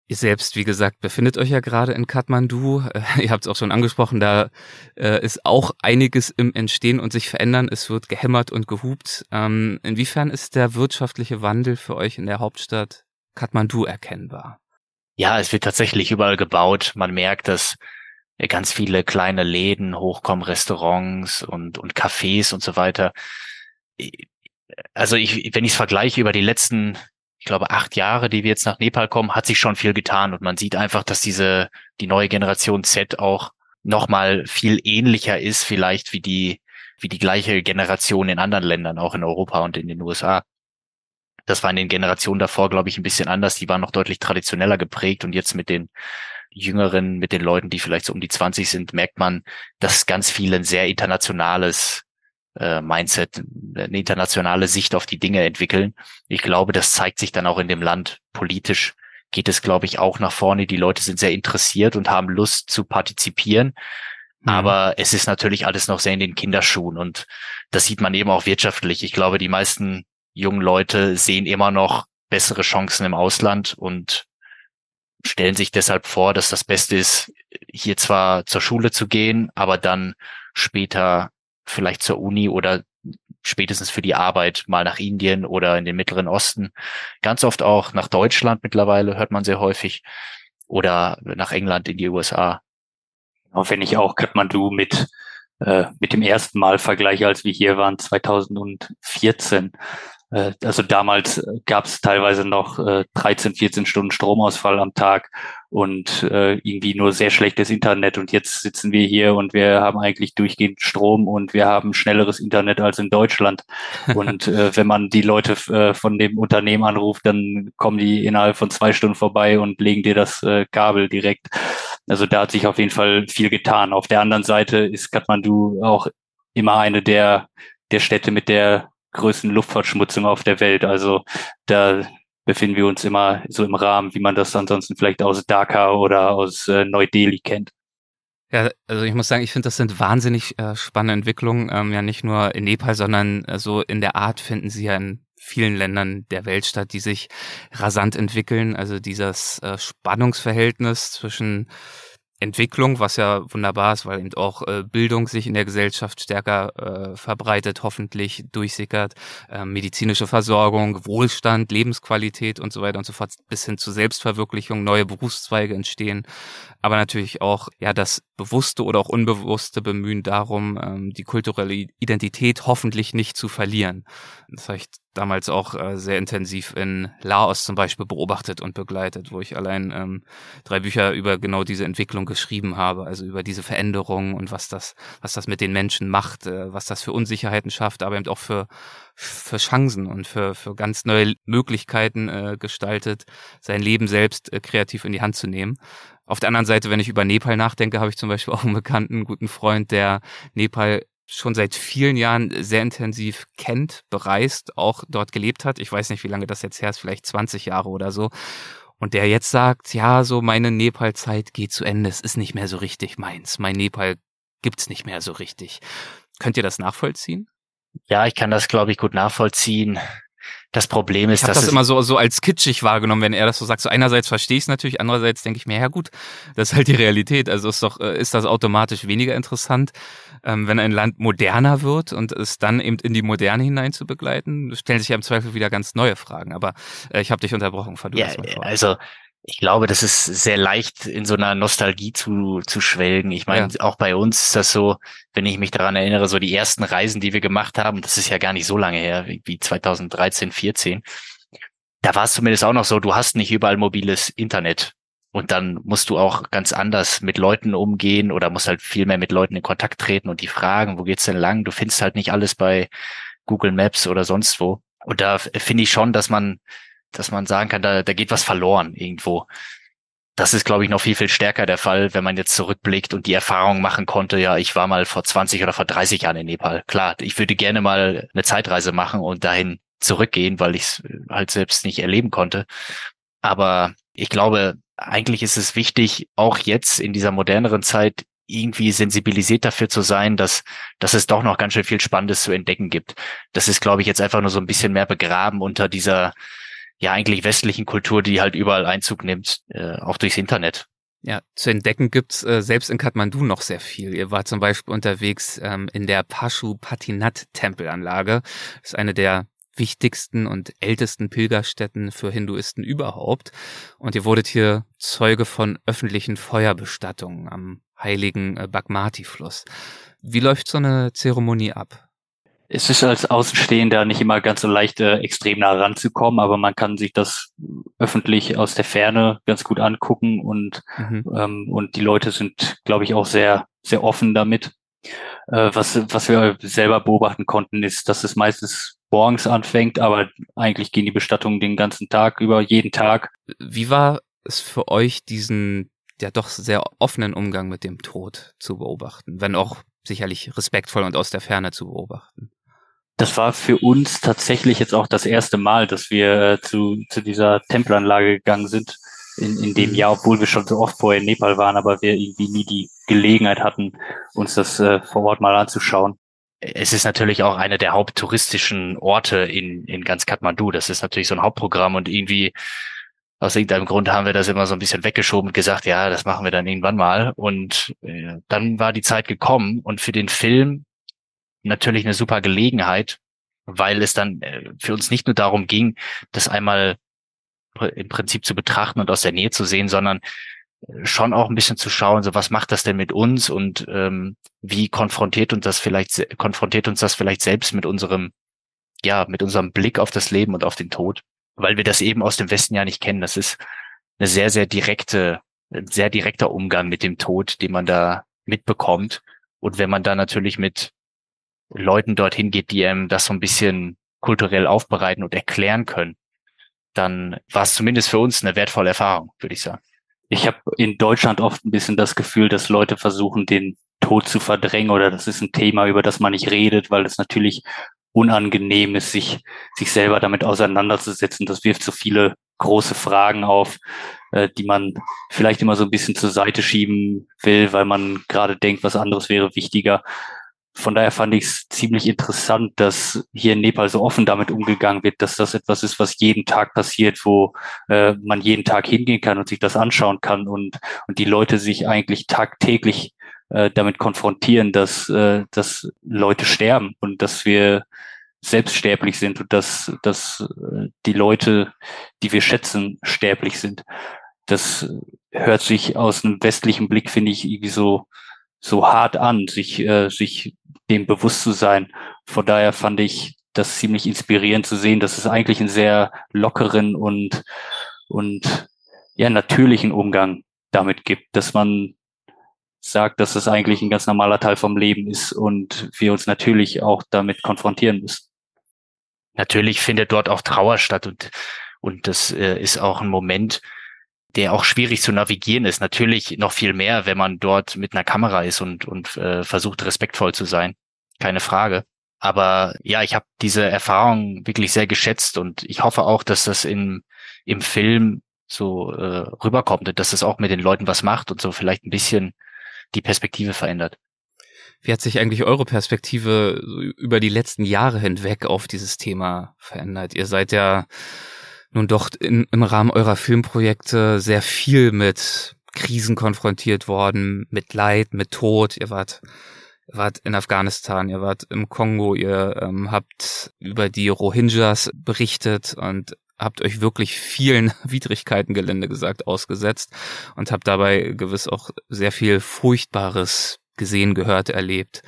Ihr selbst, wie gesagt, befindet euch ja gerade in Kathmandu. Äh, ihr habt es auch schon angesprochen, da äh, ist auch einiges im Entstehen und sich verändern. Es wird gehämmert und gehupt. Ähm, inwiefern ist der wirtschaftliche Wandel für euch in der Hauptstadt Kathmandu erkennbar? Ja, es wird tatsächlich überall gebaut. Man merkt, dass ganz viele kleine Läden hochkommen, Restaurants und, und Cafés und so weiter. Also ich, wenn ich es vergleiche über die letzten, ich glaube, acht Jahre, die wir jetzt nach Nepal kommen, hat sich schon viel getan und man sieht einfach, dass diese, die neue Generation Z auch nochmal viel ähnlicher ist, vielleicht wie die, wie die gleiche Generation in anderen Ländern, auch in Europa und in den USA. Das war in den Generationen davor, glaube ich, ein bisschen anders. Die waren noch deutlich traditioneller geprägt und jetzt mit den Jüngeren, mit den Leuten, die vielleicht so um die 20 sind, merkt man, dass ganz viel ein sehr internationales äh, Mindset, eine internationale Sicht auf die Dinge entwickeln. Ich glaube, das zeigt sich dann auch in dem Land politisch geht es, glaube ich, auch nach vorne. Die Leute sind sehr interessiert und haben Lust zu partizipieren. Mhm. Aber es ist natürlich alles noch sehr in den Kinderschuhen und das sieht man eben auch wirtschaftlich. Ich glaube, die meisten jungen Leute sehen immer noch bessere Chancen im Ausland und stellen sich deshalb vor, dass das Beste ist, hier zwar zur Schule zu gehen, aber dann später vielleicht zur Uni oder spätestens für die Arbeit mal nach Indien oder in den Mittleren Osten. Ganz oft auch nach Deutschland mittlerweile hört man sehr häufig oder nach England in die USA. Und wenn ich auch Kathmandu mit, äh, mit dem ersten Mal vergleiche, als wir hier waren, 2014, äh, also damals gab es teilweise noch äh, 13, 14 Stunden Stromausfall am Tag und äh, irgendwie nur sehr schlechtes Internet. Und jetzt sitzen wir hier und wir haben eigentlich durchgehend Strom und wir haben schnelleres Internet als in Deutschland. Und äh, wenn man die Leute äh, von dem Unternehmen anruft, dann kommen die innerhalb von zwei Stunden vorbei und legen dir das äh, Kabel direkt. Also da hat sich auf jeden Fall viel getan. Auf der anderen Seite ist Kathmandu auch immer eine der, der Städte mit der größten Luftverschmutzung auf der Welt. Also da befinden wir uns immer so im Rahmen, wie man das ansonsten vielleicht aus Dhaka oder aus äh, Neu-Delhi kennt. Ja, also ich muss sagen, ich finde, das sind wahnsinnig äh, spannende Entwicklungen. Ähm, ja, nicht nur in Nepal, sondern äh, so in der Art finden sie ja in vielen Ländern der Welt statt, die sich rasant entwickeln. Also dieses äh, Spannungsverhältnis zwischen Entwicklung, was ja wunderbar ist, weil eben auch äh, Bildung sich in der Gesellschaft stärker äh, verbreitet, hoffentlich durchsickert, äh, medizinische Versorgung, Wohlstand, Lebensqualität und so weiter und so fort, bis hin zu Selbstverwirklichung, neue Berufszweige entstehen, aber natürlich auch ja das bewusste oder auch unbewusste Bemühen darum, ähm, die kulturelle Identität hoffentlich nicht zu verlieren. Das ich damals auch äh, sehr intensiv in Laos zum Beispiel beobachtet und begleitet, wo ich allein ähm, drei Bücher über genau diese Entwicklung geschrieben habe, also über diese Veränderungen und was das, was das mit den Menschen macht, äh, was das für Unsicherheiten schafft, aber eben auch für für Chancen und für, für ganz neue Möglichkeiten äh, gestaltet, sein Leben selbst äh, kreativ in die Hand zu nehmen. Auf der anderen Seite, wenn ich über Nepal nachdenke, habe ich zum Beispiel auch einen bekannten, guten Freund, der Nepal schon seit vielen Jahren sehr intensiv kennt, bereist, auch dort gelebt hat. Ich weiß nicht, wie lange das jetzt her ist, vielleicht 20 Jahre oder so. Und der jetzt sagt, ja, so meine Nepal-Zeit geht zu Ende, es ist nicht mehr so richtig meins. Mein Nepal gibt's nicht mehr so richtig. Könnt ihr das nachvollziehen? Ja, ich kann das, glaube ich, gut nachvollziehen. Das Problem ist, ich habe das immer so so als kitschig wahrgenommen, wenn er das so sagt. So einerseits verstehe ich es natürlich, andererseits denke ich mir, ja gut, das ist halt die Realität. Also ist doch äh, ist das automatisch weniger interessant, ähm, wenn ein Land moderner wird und es dann eben in die Moderne hinein zu begleiten. Stellen sich ja im Zweifel wieder ganz neue Fragen. Aber äh, ich habe dich unterbrochen. Verdammt, ja, also ich glaube, das ist sehr leicht in so einer Nostalgie zu, zu schwelgen. Ich meine, ja. auch bei uns ist das so, wenn ich mich daran erinnere, so die ersten Reisen, die wir gemacht haben, das ist ja gar nicht so lange her, wie 2013, 14. Da war es zumindest auch noch so, du hast nicht überall mobiles Internet. Und dann musst du auch ganz anders mit Leuten umgehen oder musst halt viel mehr mit Leuten in Kontakt treten und die fragen, wo geht's denn lang? Du findest halt nicht alles bei Google Maps oder sonst wo. Und da finde ich schon, dass man dass man sagen kann, da, da geht was verloren irgendwo. Das ist, glaube ich, noch viel, viel stärker der Fall, wenn man jetzt zurückblickt und die Erfahrung machen konnte, ja, ich war mal vor 20 oder vor 30 Jahren in Nepal. Klar, ich würde gerne mal eine Zeitreise machen und dahin zurückgehen, weil ich es halt selbst nicht erleben konnte. Aber ich glaube, eigentlich ist es wichtig, auch jetzt in dieser moderneren Zeit irgendwie sensibilisiert dafür zu sein, dass, dass es doch noch ganz schön viel Spannendes zu entdecken gibt. Das ist, glaube ich, jetzt einfach nur so ein bisschen mehr begraben unter dieser ja eigentlich westlichen Kultur, die halt überall Einzug nimmt, äh, auch durchs Internet. Ja, zu entdecken gibt's äh, selbst in Kathmandu noch sehr viel. Ihr wart zum Beispiel unterwegs ähm, in der Pashupatinat-Tempelanlage. Ist eine der wichtigsten und ältesten Pilgerstätten für Hinduisten überhaupt. Und ihr wurdet hier Zeuge von öffentlichen Feuerbestattungen am heiligen äh, Bagmati-Fluss. Wie läuft so eine Zeremonie ab? Es ist als Außenstehender nicht immer ganz so leicht, äh, extrem nah ranzukommen, aber man kann sich das öffentlich aus der Ferne ganz gut angucken und, mhm. ähm, und die Leute sind, glaube ich, auch sehr, sehr offen damit. Äh, was, was wir selber beobachten konnten, ist, dass es meistens morgens anfängt, aber eigentlich gehen die Bestattungen den ganzen Tag über, jeden Tag. Wie war es für euch, diesen ja doch sehr offenen Umgang mit dem Tod zu beobachten, wenn auch sicherlich respektvoll und aus der Ferne zu beobachten? Das war für uns tatsächlich jetzt auch das erste Mal, dass wir äh, zu, zu dieser Tempelanlage gegangen sind in, in dem mhm. Jahr, obwohl wir schon so oft vorher in Nepal waren, aber wir irgendwie nie die Gelegenheit hatten, uns das äh, vor Ort mal anzuschauen. Es ist natürlich auch einer der haupttouristischen Orte in, in ganz Kathmandu. Das ist natürlich so ein Hauptprogramm und irgendwie aus irgendeinem Grund haben wir das immer so ein bisschen weggeschoben und gesagt, ja, das machen wir dann irgendwann mal. Und äh, dann war die Zeit gekommen und für den Film natürlich eine super Gelegenheit, weil es dann äh, für uns nicht nur darum ging, das einmal im Prinzip zu betrachten und aus der Nähe zu sehen, sondern äh, schon auch ein bisschen zu schauen, so was macht das denn mit uns und ähm, wie konfrontiert uns das vielleicht konfrontiert uns das vielleicht selbst mit unserem ja mit unserem Blick auf das Leben und auf den Tod, weil wir das eben aus dem Westen ja nicht kennen. Das ist eine sehr sehr direkte sehr direkter Umgang mit dem Tod, den man da mitbekommt und wenn man da natürlich mit Leuten dorthin geht, die einem das so ein bisschen kulturell aufbereiten und erklären können, dann war es zumindest für uns eine wertvolle Erfahrung, würde ich sagen. Ich habe in Deutschland oft ein bisschen das Gefühl, dass Leute versuchen, den Tod zu verdrängen oder das ist ein Thema, über das man nicht redet, weil es natürlich unangenehm ist, sich, sich selber damit auseinanderzusetzen. Das wirft so viele große Fragen auf, äh, die man vielleicht immer so ein bisschen zur Seite schieben will, weil man gerade denkt, was anderes wäre wichtiger von daher fand ich es ziemlich interessant, dass hier in Nepal so offen damit umgegangen wird, dass das etwas ist, was jeden Tag passiert, wo äh, man jeden Tag hingehen kann und sich das anschauen kann und, und die Leute sich eigentlich tagtäglich äh, damit konfrontieren, dass, äh, dass Leute sterben und dass wir selbststerblich sind und dass, dass äh, die Leute, die wir schätzen, sterblich sind. Das hört sich aus einem westlichen Blick, finde ich, irgendwie so, so hart an, sich, äh, sich dem bewusst zu sein. Von daher fand ich das ziemlich inspirierend zu sehen, dass es eigentlich einen sehr lockeren und, und ja, natürlichen Umgang damit gibt, dass man sagt, dass es eigentlich ein ganz normaler Teil vom Leben ist und wir uns natürlich auch damit konfrontieren müssen. Natürlich findet dort auch Trauer statt und, und das äh, ist auch ein Moment, der auch schwierig zu navigieren ist. Natürlich noch viel mehr, wenn man dort mit einer Kamera ist und, und äh, versucht, respektvoll zu sein. Keine Frage. Aber ja, ich habe diese Erfahrung wirklich sehr geschätzt und ich hoffe auch, dass das in, im Film so äh, rüberkommt, dass das auch mit den Leuten was macht und so vielleicht ein bisschen die Perspektive verändert. Wie hat sich eigentlich eure Perspektive über die letzten Jahre hinweg auf dieses Thema verändert? Ihr seid ja nun doch in, im Rahmen eurer Filmprojekte sehr viel mit Krisen konfrontiert worden, mit Leid, mit Tod. Ihr wart, ihr wart in Afghanistan, ihr wart im Kongo, ihr ähm, habt über die Rohingyas berichtet und habt euch wirklich vielen Widrigkeiten, gelinde gesagt, ausgesetzt und habt dabei gewiss auch sehr viel Furchtbares gesehen, gehört, erlebt.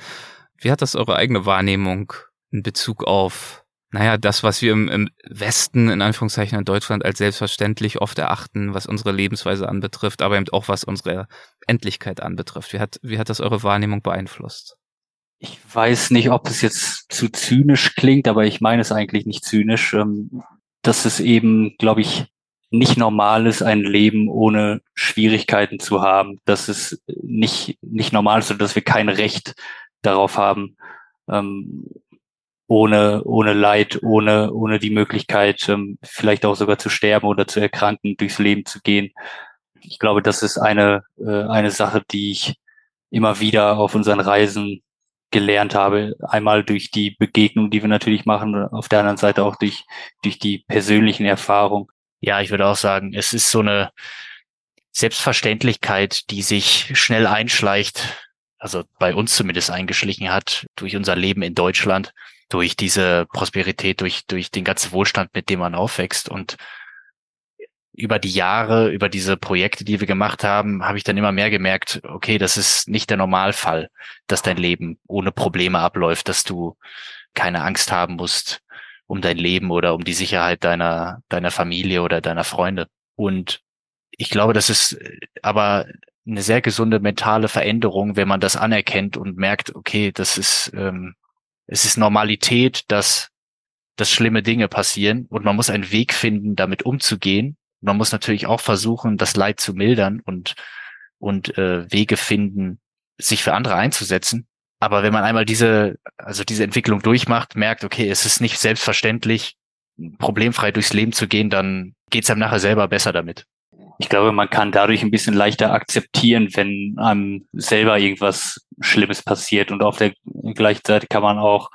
Wie hat das eure eigene Wahrnehmung in Bezug auf, naja, das, was wir im, im Westen, in Anführungszeichen in Deutschland, als selbstverständlich oft erachten, was unsere Lebensweise anbetrifft, aber eben auch was unsere Endlichkeit anbetrifft? Wie hat, wie hat das eure Wahrnehmung beeinflusst? Ich weiß nicht, ob es jetzt zu zynisch klingt, aber ich meine es eigentlich nicht zynisch. Ähm, dass es eben, glaube ich, nicht normal ist, ein Leben ohne Schwierigkeiten zu haben, dass es nicht, nicht normal ist und dass wir kein Recht darauf haben, ähm, ohne, ohne Leid, ohne, ohne die Möglichkeit, ähm, vielleicht auch sogar zu sterben oder zu erkranken, durchs Leben zu gehen. Ich glaube, das ist eine, äh, eine Sache, die ich immer wieder auf unseren Reisen gelernt habe. Einmal durch die Begegnung, die wir natürlich machen, auf der anderen Seite auch durch, durch die persönlichen Erfahrungen. Ja, ich würde auch sagen, es ist so eine Selbstverständlichkeit, die sich schnell einschleicht, also bei uns zumindest eingeschlichen hat, durch unser Leben in Deutschland, durch diese Prosperität, durch, durch den ganzen Wohlstand, mit dem man aufwächst. Und über die Jahre, über diese Projekte, die wir gemacht haben, habe ich dann immer mehr gemerkt, okay, das ist nicht der Normalfall, dass dein Leben ohne Probleme abläuft, dass du keine Angst haben musst, um dein Leben oder um die Sicherheit deiner, deiner Familie oder deiner Freunde. Und ich glaube, das ist aber eine sehr gesunde mentale Veränderung, wenn man das anerkennt und merkt, okay, das ist, ähm, es ist Normalität, dass, dass schlimme Dinge passieren und man muss einen Weg finden, damit umzugehen. Man muss natürlich auch versuchen, das Leid zu mildern und, und äh, Wege finden, sich für andere einzusetzen. Aber wenn man einmal diese, also diese Entwicklung durchmacht, merkt, okay, es ist nicht selbstverständlich, problemfrei durchs Leben zu gehen, dann geht es einem nachher selber besser damit. Ich glaube, man kann dadurch ein bisschen leichter akzeptieren, wenn einem selber irgendwas Schlimmes passiert. Und auf der gleichen kann man auch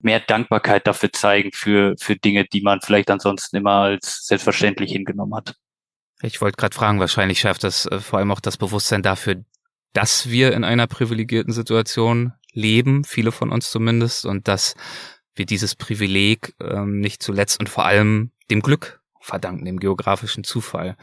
mehr Dankbarkeit dafür zeigen für, für Dinge, die man vielleicht ansonsten immer als selbstverständlich hingenommen hat. Ich wollte gerade fragen, wahrscheinlich schärft das äh, vor allem auch das Bewusstsein dafür, dass wir in einer privilegierten Situation leben, viele von uns zumindest, und dass wir dieses Privileg ähm, nicht zuletzt und vor allem dem Glück verdanken, dem geografischen Zufall.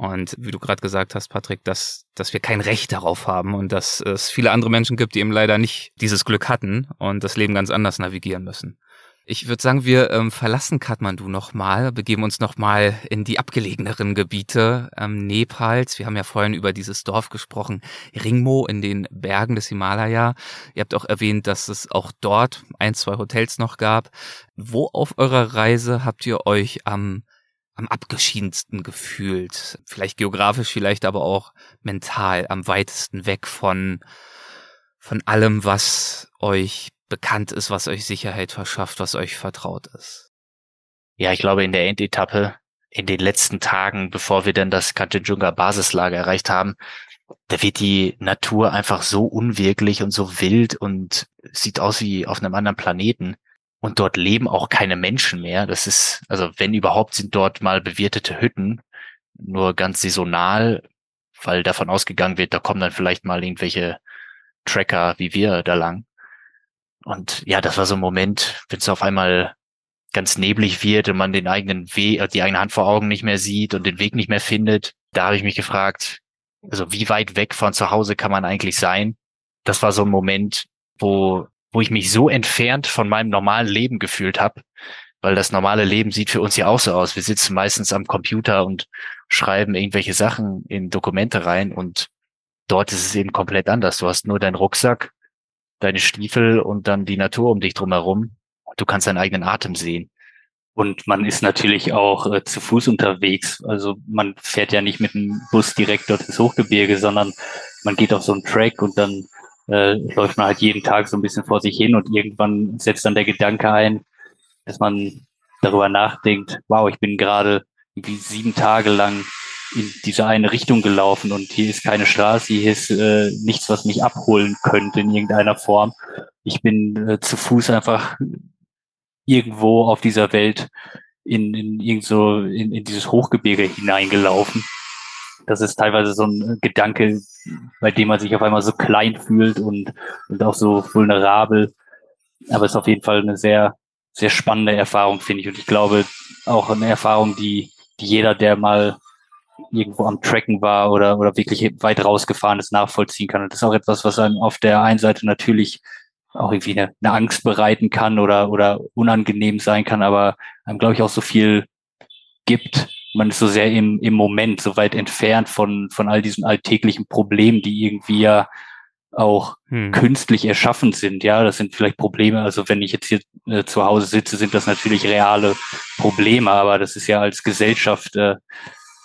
Und wie du gerade gesagt hast, Patrick, dass, dass wir kein Recht darauf haben und dass es viele andere Menschen gibt, die eben leider nicht dieses Glück hatten und das Leben ganz anders navigieren müssen. Ich würde sagen, wir ähm, verlassen Kathmandu nochmal, begeben uns nochmal in die abgelegeneren Gebiete ähm, Nepals. Wir haben ja vorhin über dieses Dorf gesprochen, Ringmo in den Bergen des Himalaya. Ihr habt auch erwähnt, dass es auch dort ein, zwei Hotels noch gab. Wo auf eurer Reise habt ihr euch am, am abgeschiedensten gefühlt? Vielleicht geografisch, vielleicht aber auch mental, am weitesten weg von, von allem, was euch bekannt ist, was euch Sicherheit verschafft, was euch vertraut ist. Ja, ich glaube, in der Endetappe, in den letzten Tagen, bevor wir dann das Kanchenjunga Basislager erreicht haben, da wird die Natur einfach so unwirklich und so wild und sieht aus wie auf einem anderen Planeten. Und dort leben auch keine Menschen mehr. Das ist, also wenn überhaupt sind dort mal bewirtete Hütten, nur ganz saisonal, weil davon ausgegangen wird, da kommen dann vielleicht mal irgendwelche Tracker wie wir da lang. Und ja, das war so ein Moment, wenn es auf einmal ganz neblig wird und man den eigenen Weg, äh, die eigene Hand vor Augen nicht mehr sieht und den Weg nicht mehr findet. Da habe ich mich gefragt, also wie weit weg von zu Hause kann man eigentlich sein? Das war so ein Moment, wo, wo ich mich so entfernt von meinem normalen Leben gefühlt habe, weil das normale Leben sieht für uns ja auch so aus. Wir sitzen meistens am Computer und schreiben irgendwelche Sachen in Dokumente rein und dort ist es eben komplett anders. Du hast nur deinen Rucksack, deine Stiefel und dann die Natur um dich drumherum. Du kannst deinen eigenen Atem sehen. Und man ist natürlich auch äh, zu Fuß unterwegs. Also man fährt ja nicht mit dem Bus direkt dort ins Hochgebirge, sondern man geht auf so einen Track und dann äh, läuft man halt jeden Tag so ein bisschen vor sich hin und irgendwann setzt dann der Gedanke ein, dass man darüber nachdenkt, wow, ich bin gerade irgendwie sieben Tage lang in diese eine Richtung gelaufen und hier ist keine Straße, hier ist äh, nichts, was mich abholen könnte in irgendeiner Form. Ich bin äh, zu Fuß einfach irgendwo auf dieser Welt in, in irgend so in, in dieses Hochgebirge hineingelaufen. Das ist teilweise so ein Gedanke, bei dem man sich auf einmal so klein fühlt und, und auch so vulnerabel. Aber es ist auf jeden Fall eine sehr, sehr spannende Erfahrung, finde ich. Und ich glaube, auch eine Erfahrung, die, die jeder, der mal irgendwo am Tracken war oder, oder wirklich weit rausgefahren ist, nachvollziehen kann. Und das ist auch etwas, was einem auf der einen Seite natürlich auch irgendwie eine, eine Angst bereiten kann oder, oder unangenehm sein kann, aber einem, glaube ich, auch so viel gibt. Man ist so sehr im, im Moment, so weit entfernt von, von all diesen alltäglichen Problemen, die irgendwie ja auch hm. künstlich erschaffen sind. Ja, das sind vielleicht Probleme. Also wenn ich jetzt hier äh, zu Hause sitze, sind das natürlich reale Probleme, aber das ist ja als Gesellschaft äh,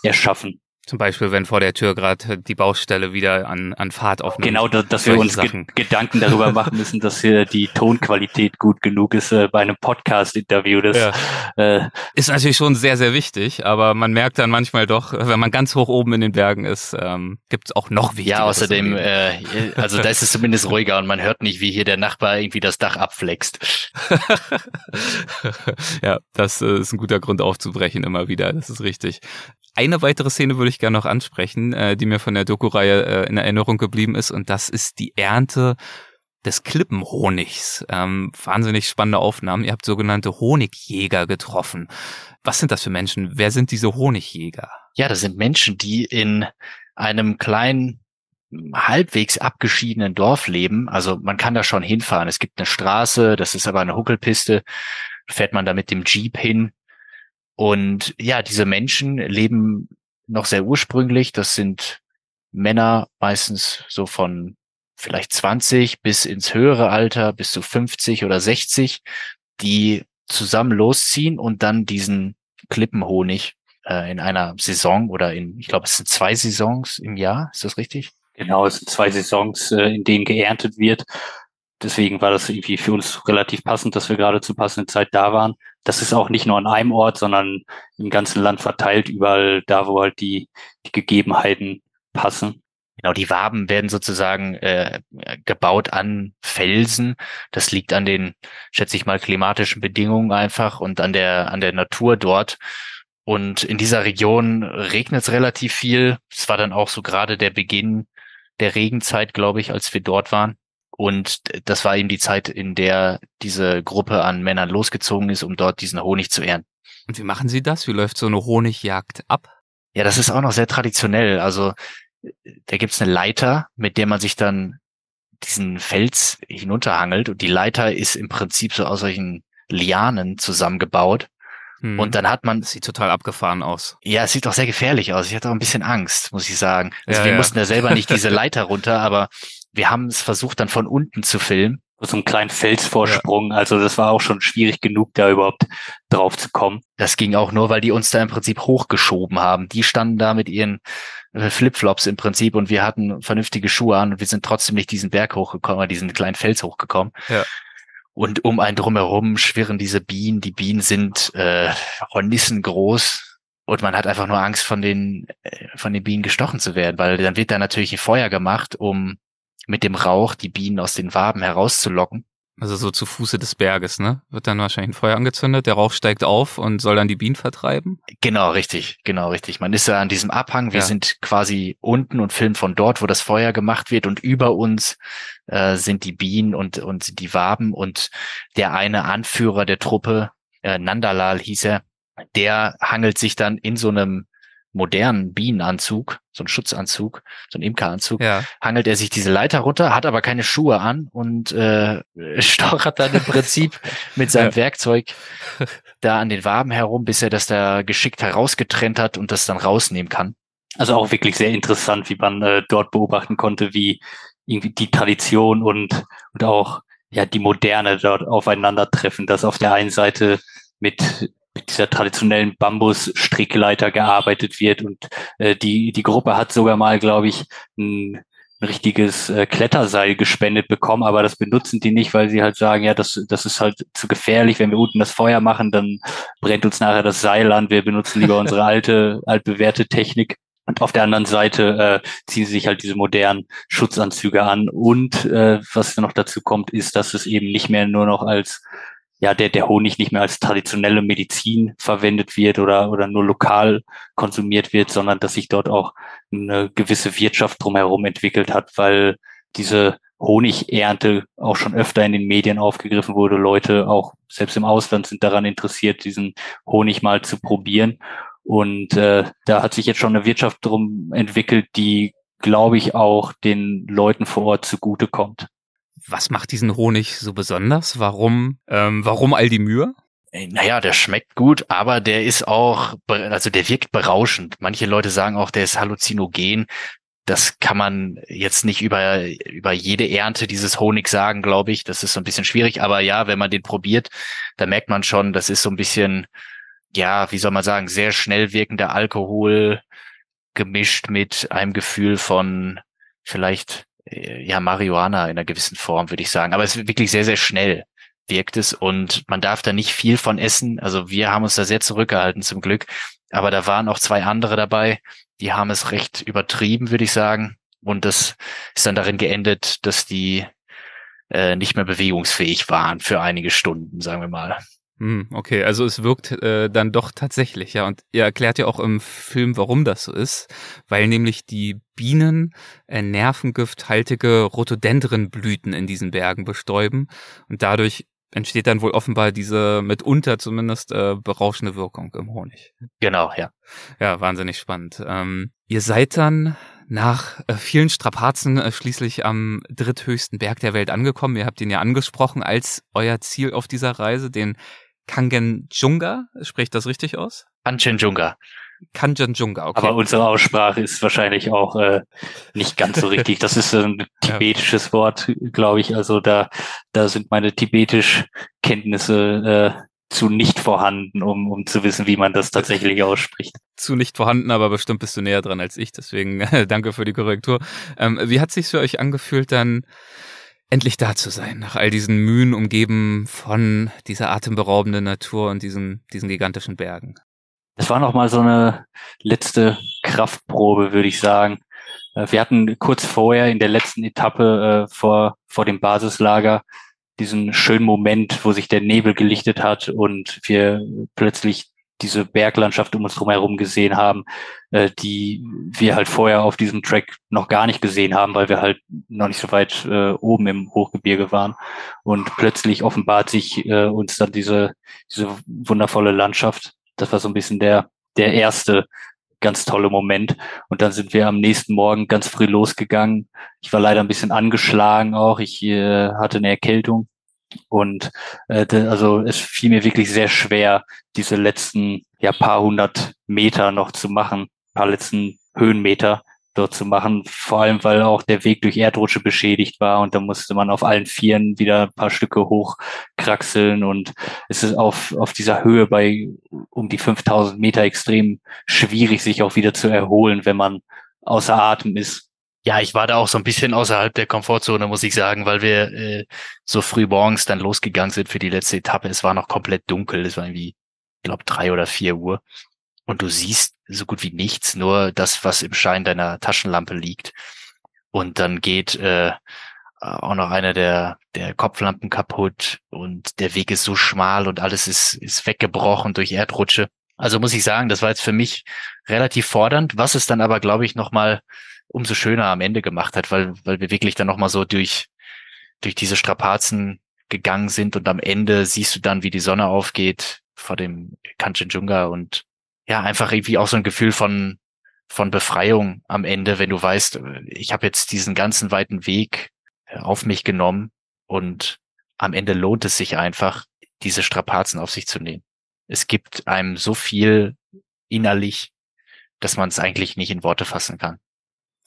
erschaffen. Zum Beispiel, wenn vor der Tür gerade die Baustelle wieder an, an Fahrt aufnimmt. Genau, dass, dass wir uns ge Gedanken darüber machen müssen, dass hier die Tonqualität gut genug ist äh, bei einem Podcast-Interview. Das ja. äh, ist natürlich schon sehr, sehr wichtig, aber man merkt dann manchmal doch, wenn man ganz hoch oben in den Bergen ist, ähm, gibt es auch noch wichtiger. Ja, außerdem, äh, also da ist es zumindest ruhiger und man hört nicht, wie hier der Nachbar irgendwie das Dach abflext. ja, das äh, ist ein guter Grund aufzubrechen immer wieder, das ist richtig. Eine weitere Szene würde ich gerne noch ansprechen, äh, die mir von der Doku-Reihe äh, in Erinnerung geblieben ist, und das ist die Ernte des Klippenhonigs. Ähm, wahnsinnig spannende Aufnahmen. Ihr habt sogenannte Honigjäger getroffen. Was sind das für Menschen? Wer sind diese Honigjäger? Ja, das sind Menschen, die in einem kleinen halbwegs abgeschiedenen Dorf leben. Also man kann da schon hinfahren. Es gibt eine Straße, das ist aber eine Huckelpiste. Fährt man da mit dem Jeep hin. Und ja, diese Menschen leben noch sehr ursprünglich. Das sind Männer meistens so von vielleicht 20 bis ins höhere Alter, bis zu 50 oder 60, die zusammen losziehen und dann diesen Klippenhonig äh, in einer Saison oder in, ich glaube, es sind zwei Saisons im Jahr, ist das richtig? Genau, es sind zwei Saisons, äh, in denen geerntet wird. Deswegen war das irgendwie für uns relativ passend, dass wir gerade zur passenden Zeit da waren das ist auch nicht nur an einem Ort, sondern im ganzen Land verteilt, überall da, wo halt die, die Gegebenheiten passen. Genau, die Waben werden sozusagen äh, gebaut an Felsen. Das liegt an den, schätze ich mal, klimatischen Bedingungen einfach und an der an der Natur dort. Und in dieser Region regnet es relativ viel. Es war dann auch so gerade der Beginn der Regenzeit, glaube ich, als wir dort waren. Und das war eben die Zeit, in der diese Gruppe an Männern losgezogen ist, um dort diesen Honig zu ernten. Und wie machen Sie das? Wie läuft so eine Honigjagd ab? Ja, das ist auch noch sehr traditionell. Also da gibt's eine Leiter, mit der man sich dann diesen Fels hinunterhangelt. Und die Leiter ist im Prinzip so aus solchen Lianen zusammengebaut. Hm. Und dann hat man. Das sieht total abgefahren aus. Ja, es sieht auch sehr gefährlich aus. Ich hatte auch ein bisschen Angst, muss ich sagen. Also ja, wir ja. mussten ja selber nicht diese Leiter runter, aber wir haben es versucht, dann von unten zu filmen. So einen kleinen Felsvorsprung. Ja. Also das war auch schon schwierig genug, da überhaupt drauf zu kommen. Das ging auch nur, weil die uns da im Prinzip hochgeschoben haben. Die standen da mit ihren äh, Flipflops im Prinzip und wir hatten vernünftige Schuhe an und wir sind trotzdem nicht diesen Berg hochgekommen, diesen kleinen Fels hochgekommen. Ja. Und um einen drumherum schwirren diese Bienen. Die Bienen sind äh, Hornissen groß, und man hat einfach nur Angst, von den, äh, von den Bienen gestochen zu werden, weil dann wird da natürlich ein Feuer gemacht, um mit dem Rauch die Bienen aus den Waben herauszulocken. Also so zu Fuße des Berges, ne? Wird dann wahrscheinlich ein Feuer angezündet, der Rauch steigt auf und soll dann die Bienen vertreiben? Genau, richtig, genau, richtig. Man ist ja an diesem Abhang, wir ja. sind quasi unten und filmen von dort, wo das Feuer gemacht wird und über uns äh, sind die Bienen und, und die Waben und der eine Anführer der Truppe, äh, Nandalal hieß er, der hangelt sich dann in so einem modernen Bienenanzug, so ein Schutzanzug, so ein Imkeranzug, ja. hangelt er sich diese Leiter runter, hat aber keine Schuhe an und äh, stochert dann im Prinzip mit seinem ja. Werkzeug da an den Waben herum, bis er das da geschickt herausgetrennt hat und das dann rausnehmen kann. Also auch wirklich sehr interessant, wie man äh, dort beobachten konnte, wie irgendwie die Tradition und, und auch ja die Moderne dort aufeinandertreffen, dass auf der einen Seite mit mit dieser traditionellen Bambus-Strickleiter gearbeitet wird. Und äh, die, die Gruppe hat sogar mal, glaube ich, ein, ein richtiges äh, Kletterseil gespendet bekommen, aber das benutzen die nicht, weil sie halt sagen, ja, das, das ist halt zu gefährlich, wenn wir unten das Feuer machen, dann brennt uns nachher das Seil an. Wir benutzen lieber unsere alte, altbewährte Technik. Und auf der anderen Seite äh, ziehen sie sich halt diese modernen Schutzanzüge an. Und äh, was noch dazu kommt, ist, dass es eben nicht mehr nur noch als ja, der, der Honig nicht mehr als traditionelle Medizin verwendet wird oder, oder nur lokal konsumiert wird, sondern dass sich dort auch eine gewisse Wirtschaft drumherum entwickelt hat, weil diese Honigernte auch schon öfter in den Medien aufgegriffen wurde. Leute auch selbst im Ausland sind daran interessiert, diesen Honig mal zu probieren. Und äh, da hat sich jetzt schon eine Wirtschaft drum entwickelt, die, glaube ich, auch den Leuten vor Ort zugutekommt. Was macht diesen Honig so besonders? Warum, ähm, warum all die Mühe? Naja, der schmeckt gut, aber der ist auch, also der wirkt berauschend. Manche Leute sagen auch, der ist halluzinogen. Das kann man jetzt nicht über, über jede Ernte dieses Honig sagen, glaube ich. Das ist so ein bisschen schwierig. Aber ja, wenn man den probiert, da merkt man schon, das ist so ein bisschen, ja, wie soll man sagen, sehr schnell wirkender Alkohol gemischt mit einem Gefühl von vielleicht äh, ja, Marihuana in einer gewissen Form, würde ich sagen. Aber es ist wirklich sehr, sehr schnell wirkt es und man darf da nicht viel von essen. Also wir haben uns da sehr zurückgehalten zum Glück. Aber da waren auch zwei andere dabei, die haben es recht übertrieben, würde ich sagen. Und das ist dann darin geendet, dass die äh, nicht mehr bewegungsfähig waren für einige Stunden, sagen wir mal. Hm, okay, also es wirkt äh, dann doch tatsächlich, ja. Und ihr erklärt ja auch im Film, warum das so ist, weil nämlich die Bienen äh, nervengifthaltige Rhododendrenblüten in diesen Bergen bestäuben und dadurch entsteht dann wohl offenbar diese mitunter zumindest äh, berauschende Wirkung im Honig. Genau, ja. Ja, wahnsinnig spannend. Ähm, ihr seid dann nach äh, vielen Strapazen äh, schließlich am dritthöchsten Berg der Welt angekommen. Ihr habt ihn ja angesprochen als euer Ziel auf dieser Reise, den Kangenjunga, spricht das richtig aus? Kanchenjunga. Kanchenjunga, okay. Aber unsere Aussprache ist wahrscheinlich auch äh, nicht ganz so richtig. Das ist ein tibetisches. Wort, glaube ich. Also da, da sind meine tibetisch Kenntnisse äh, zu nicht vorhanden, um, um zu wissen, wie man das tatsächlich ausspricht. Zu nicht vorhanden, aber bestimmt bist du näher dran als ich. Deswegen danke für die Korrektur. Ähm, wie hat sich für euch angefühlt, dann endlich da zu sein, nach all diesen Mühen umgeben von dieser atemberaubenden Natur und diesen, diesen gigantischen Bergen. Es war noch mal so eine letzte Kraftprobe, würde ich sagen. Äh, wir hatten kurz vorher in der letzten Etappe äh, vor, vor dem Basislager diesen schönen Moment, wo sich der Nebel gelichtet hat und wir plötzlich diese Berglandschaft um uns herum gesehen haben, äh, die wir halt vorher auf diesem Track noch gar nicht gesehen haben, weil wir halt noch nicht so weit äh, oben im Hochgebirge waren. Und plötzlich offenbart sich äh, uns dann diese, diese wundervolle Landschaft. Das war so ein bisschen der, der erste ganz tolle Moment. Und dann sind wir am nächsten Morgen ganz früh losgegangen. Ich war leider ein bisschen angeschlagen auch. Ich äh, hatte eine Erkältung und äh, also es fiel mir wirklich sehr schwer, diese letzten ja paar hundert Meter noch zu machen, paar letzten Höhenmeter dort zu machen, vor allem weil auch der Weg durch Erdrutsche beschädigt war und da musste man auf allen Vieren wieder ein paar Stücke hochkraxeln und es ist auf, auf dieser Höhe bei um die 5000 Meter extrem schwierig, sich auch wieder zu erholen, wenn man außer Atem ist. Ja, ich war da auch so ein bisschen außerhalb der Komfortzone, muss ich sagen, weil wir äh, so früh morgens dann losgegangen sind für die letzte Etappe. Es war noch komplett dunkel. Es war irgendwie, ich glaube, drei oder vier Uhr. und du siehst so gut wie nichts, nur das, was im Schein deiner Taschenlampe liegt. Und dann geht äh, auch noch einer der, der Kopflampen kaputt und der Weg ist so schmal und alles ist, ist weggebrochen durch Erdrutsche. Also muss ich sagen, das war jetzt für mich relativ fordernd, was es dann aber, glaube ich, nochmal umso schöner am Ende gemacht hat, weil, weil wir wirklich dann nochmal so durch, durch diese Strapazen gegangen sind und am Ende siehst du dann, wie die Sonne aufgeht vor dem Kanchenjunga und ja, einfach irgendwie auch so ein Gefühl von, von Befreiung am Ende, wenn du weißt, ich habe jetzt diesen ganzen weiten Weg auf mich genommen und am Ende lohnt es sich einfach, diese Strapazen auf sich zu nehmen. Es gibt einem so viel innerlich, dass man es eigentlich nicht in Worte fassen kann.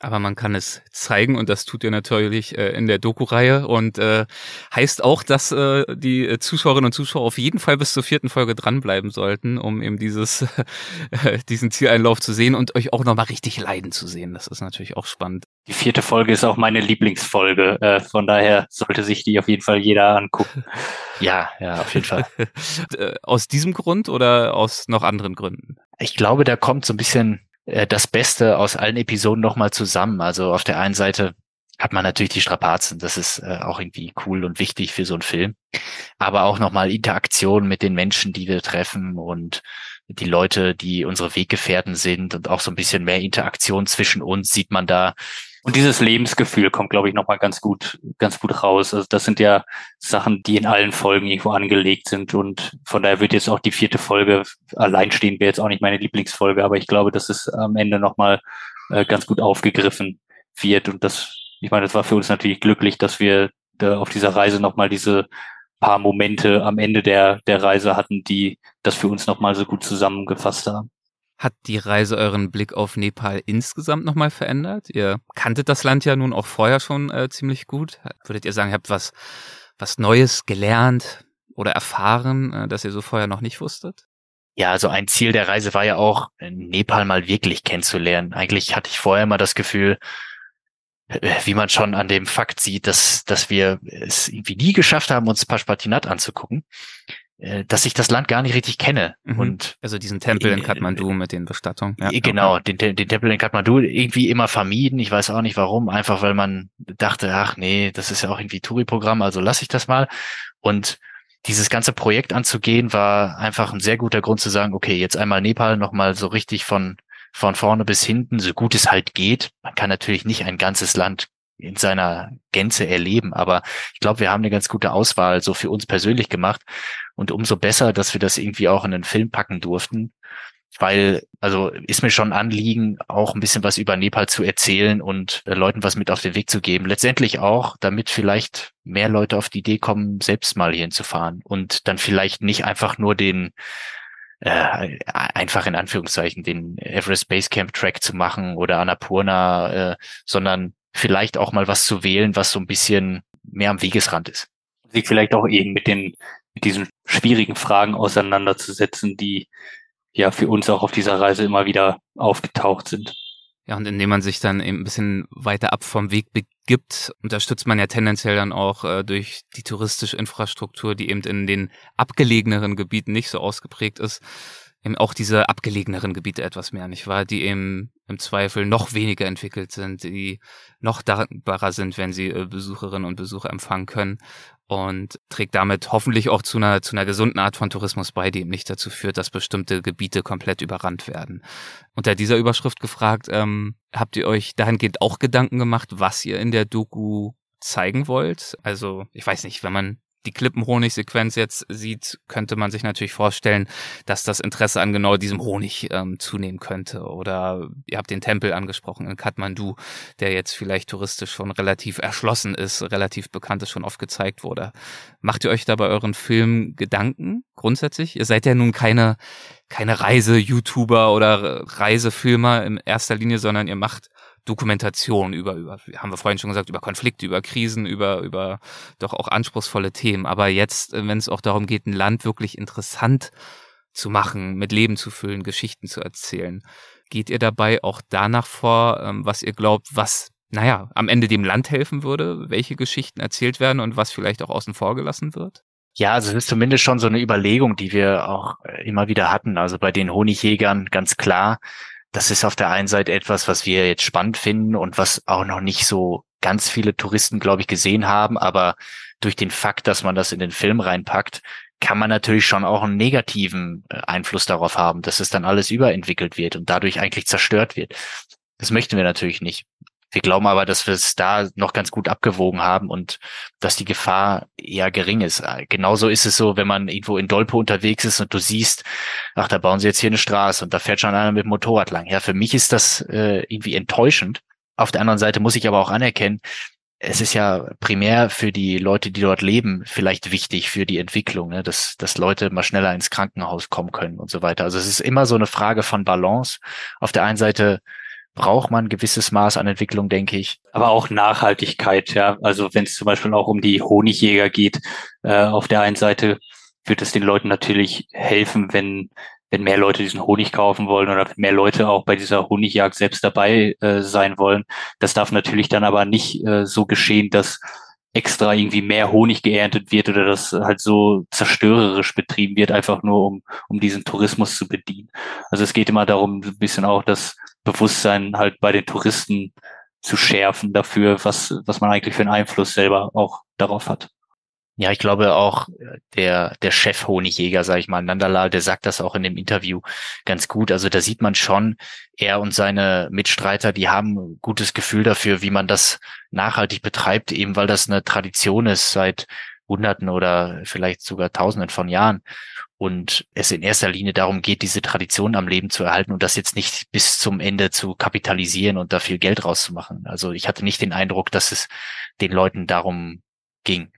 Aber man kann es zeigen und das tut ihr natürlich äh, in der Doku-Reihe und äh, heißt auch, dass äh, die Zuschauerinnen und Zuschauer auf jeden Fall bis zur vierten Folge dranbleiben sollten, um eben dieses äh, diesen Zieleinlauf zu sehen und euch auch nochmal richtig leiden zu sehen. Das ist natürlich auch spannend. Die vierte Folge ist auch meine Lieblingsfolge, äh, von daher sollte sich die auf jeden Fall jeder angucken. Ja, ja, auf jeden Fall. Äh, aus diesem Grund oder aus noch anderen Gründen? Ich glaube, da kommt so ein bisschen äh, das Beste aus allen Episoden nochmal zusammen. Also auf der einen Seite hat man natürlich die Strapazen, das ist äh, auch irgendwie cool und wichtig für so einen Film. Aber auch nochmal Interaktion mit den Menschen, die wir treffen und die Leute, die unsere Weggefährten sind und auch so ein bisschen mehr Interaktion zwischen uns sieht man da. Und dieses Lebensgefühl kommt, glaube ich, nochmal ganz gut, ganz gut raus. Also das sind ja Sachen, die in allen Folgen irgendwo angelegt sind. Und von daher wird jetzt auch die vierte Folge allein stehen, wäre jetzt auch nicht meine Lieblingsfolge, aber ich glaube, dass es am Ende nochmal äh, ganz gut aufgegriffen wird. Und das, ich meine, das war für uns natürlich glücklich, dass wir da auf dieser Reise nochmal diese paar Momente am Ende der, der Reise hatten, die das für uns nochmal so gut zusammengefasst haben. Hat die Reise euren Blick auf Nepal insgesamt nochmal verändert? Ihr kanntet das Land ja nun auch vorher schon äh, ziemlich gut. Würdet ihr sagen, ihr habt was, was Neues gelernt oder erfahren, äh, das ihr so vorher noch nicht wusstet? Ja, also ein Ziel der Reise war ja auch, Nepal mal wirklich kennenzulernen. Eigentlich hatte ich vorher immer das Gefühl, äh, wie man schon an dem Fakt sieht, dass, dass wir es irgendwie nie geschafft haben, uns Pashpatinat anzugucken. Äh, dass ich das Land gar nicht richtig kenne. Mhm. Und also diesen Tempel in Kathmandu mit den Bestattungen. Ja, genau, okay. den, den Tempel in Kathmandu irgendwie immer vermieden. Ich weiß auch nicht warum, einfach weil man dachte, ach nee, das ist ja auch irgendwie Touri-Programm, also lasse ich das mal. Und dieses ganze Projekt anzugehen, war einfach ein sehr guter Grund zu sagen, okay, jetzt einmal Nepal nochmal so richtig von, von vorne bis hinten, so gut es halt geht. Man kann natürlich nicht ein ganzes Land in seiner Gänze erleben. Aber ich glaube, wir haben eine ganz gute Auswahl so für uns persönlich gemacht. Und umso besser, dass wir das irgendwie auch in einen Film packen durften. Weil, also ist mir schon Anliegen, auch ein bisschen was über Nepal zu erzählen und äh, Leuten was mit auf den Weg zu geben. Letztendlich auch, damit vielleicht mehr Leute auf die Idee kommen, selbst mal hierhin zu und dann vielleicht nicht einfach nur den äh, einfach in Anführungszeichen den Everest Base Camp Track zu machen oder Annapurna, äh, sondern vielleicht auch mal was zu wählen, was so ein bisschen mehr am Wegesrand ist. Sich vielleicht auch eben mit den, mit diesen schwierigen Fragen auseinanderzusetzen, die ja für uns auch auf dieser Reise immer wieder aufgetaucht sind. Ja, und indem man sich dann eben ein bisschen weiter ab vom Weg begibt, unterstützt man ja tendenziell dann auch äh, durch die touristische Infrastruktur, die eben in den abgelegeneren Gebieten nicht so ausgeprägt ist, auch diese abgelegeneren Gebiete etwas mehr, nicht wahr? Die eben im Zweifel noch weniger entwickelt sind, die noch dankbarer sind, wenn sie äh, Besucherinnen und Besucher empfangen können und trägt damit hoffentlich auch zu einer, zu einer gesunden Art von Tourismus bei, die eben nicht dazu führt, dass bestimmte Gebiete komplett überrannt werden. Unter dieser Überschrift gefragt, ähm, habt ihr euch dahingehend auch Gedanken gemacht, was ihr in der Doku zeigen wollt? Also, ich weiß nicht, wenn man die Klippenhonig-Sequenz jetzt sieht, könnte man sich natürlich vorstellen, dass das Interesse an genau diesem Honig ähm, zunehmen könnte. Oder ihr habt den Tempel angesprochen in Kathmandu, der jetzt vielleicht touristisch schon relativ erschlossen ist, relativ bekannt ist, schon oft gezeigt wurde. Macht ihr euch da bei euren Filmen Gedanken grundsätzlich? Ihr seid ja nun keine, keine Reise-YouTuber oder Reisefilmer in erster Linie, sondern ihr macht Dokumentation über, über, haben wir vorhin schon gesagt, über Konflikte, über Krisen, über, über doch auch anspruchsvolle Themen. Aber jetzt, äh, wenn es auch darum geht, ein Land wirklich interessant zu machen, mit Leben zu füllen, Geschichten zu erzählen, geht ihr dabei auch danach vor, ähm, was ihr glaubt, was, naja, am Ende dem Land helfen würde, welche Geschichten erzählt werden und was vielleicht auch außen vor gelassen wird? Ja, also es ist zumindest schon so eine Überlegung, die wir auch äh, immer wieder hatten. Also bei den Honigjägern ganz klar, das ist auf der einen Seite etwas, was wir jetzt spannend finden und was auch noch nicht so ganz viele Touristen, glaube ich, gesehen haben. Aber durch den Fakt, dass man das in den Film reinpackt, kann man natürlich schon auch einen negativen äh, Einfluss darauf haben, dass es dann alles überentwickelt wird und dadurch eigentlich zerstört wird. Das möchten wir natürlich nicht. Wir glauben aber, dass wir es da noch ganz gut abgewogen haben und dass die Gefahr eher gering ist. Genauso ist es so, wenn man irgendwo in Dolpo unterwegs ist und du siehst, ach, da bauen sie jetzt hier eine Straße und da fährt schon einer mit dem Motorrad lang. Ja, für mich ist das äh, irgendwie enttäuschend. Auf der anderen Seite muss ich aber auch anerkennen, es ist ja primär für die Leute, die dort leben, vielleicht wichtig für die Entwicklung, ne? dass, dass Leute mal schneller ins Krankenhaus kommen können und so weiter. Also es ist immer so eine Frage von Balance. Auf der einen Seite braucht man ein gewisses Maß an Entwicklung, denke ich. Aber auch Nachhaltigkeit, ja. Also wenn es zum Beispiel auch um die Honigjäger geht, äh, auf der einen Seite wird es den Leuten natürlich helfen, wenn wenn mehr Leute diesen Honig kaufen wollen oder mehr Leute auch bei dieser Honigjagd selbst dabei äh, sein wollen. Das darf natürlich dann aber nicht äh, so geschehen, dass extra irgendwie mehr Honig geerntet wird oder das halt so zerstörerisch betrieben wird, einfach nur um, um diesen Tourismus zu bedienen. Also es geht immer darum, ein bisschen auch das Bewusstsein halt bei den Touristen zu schärfen dafür, was, was man eigentlich für einen Einfluss selber auch darauf hat. Ja, ich glaube auch der, der Chef Honigjäger, sage ich mal, Nandalal, der sagt das auch in dem Interview ganz gut. Also da sieht man schon, er und seine Mitstreiter, die haben gutes Gefühl dafür, wie man das nachhaltig betreibt, eben weil das eine Tradition ist seit Hunderten oder vielleicht sogar Tausenden von Jahren. Und es in erster Linie darum geht, diese Tradition am Leben zu erhalten und das jetzt nicht bis zum Ende zu kapitalisieren und da viel Geld rauszumachen. Also ich hatte nicht den Eindruck, dass es den Leuten darum ging.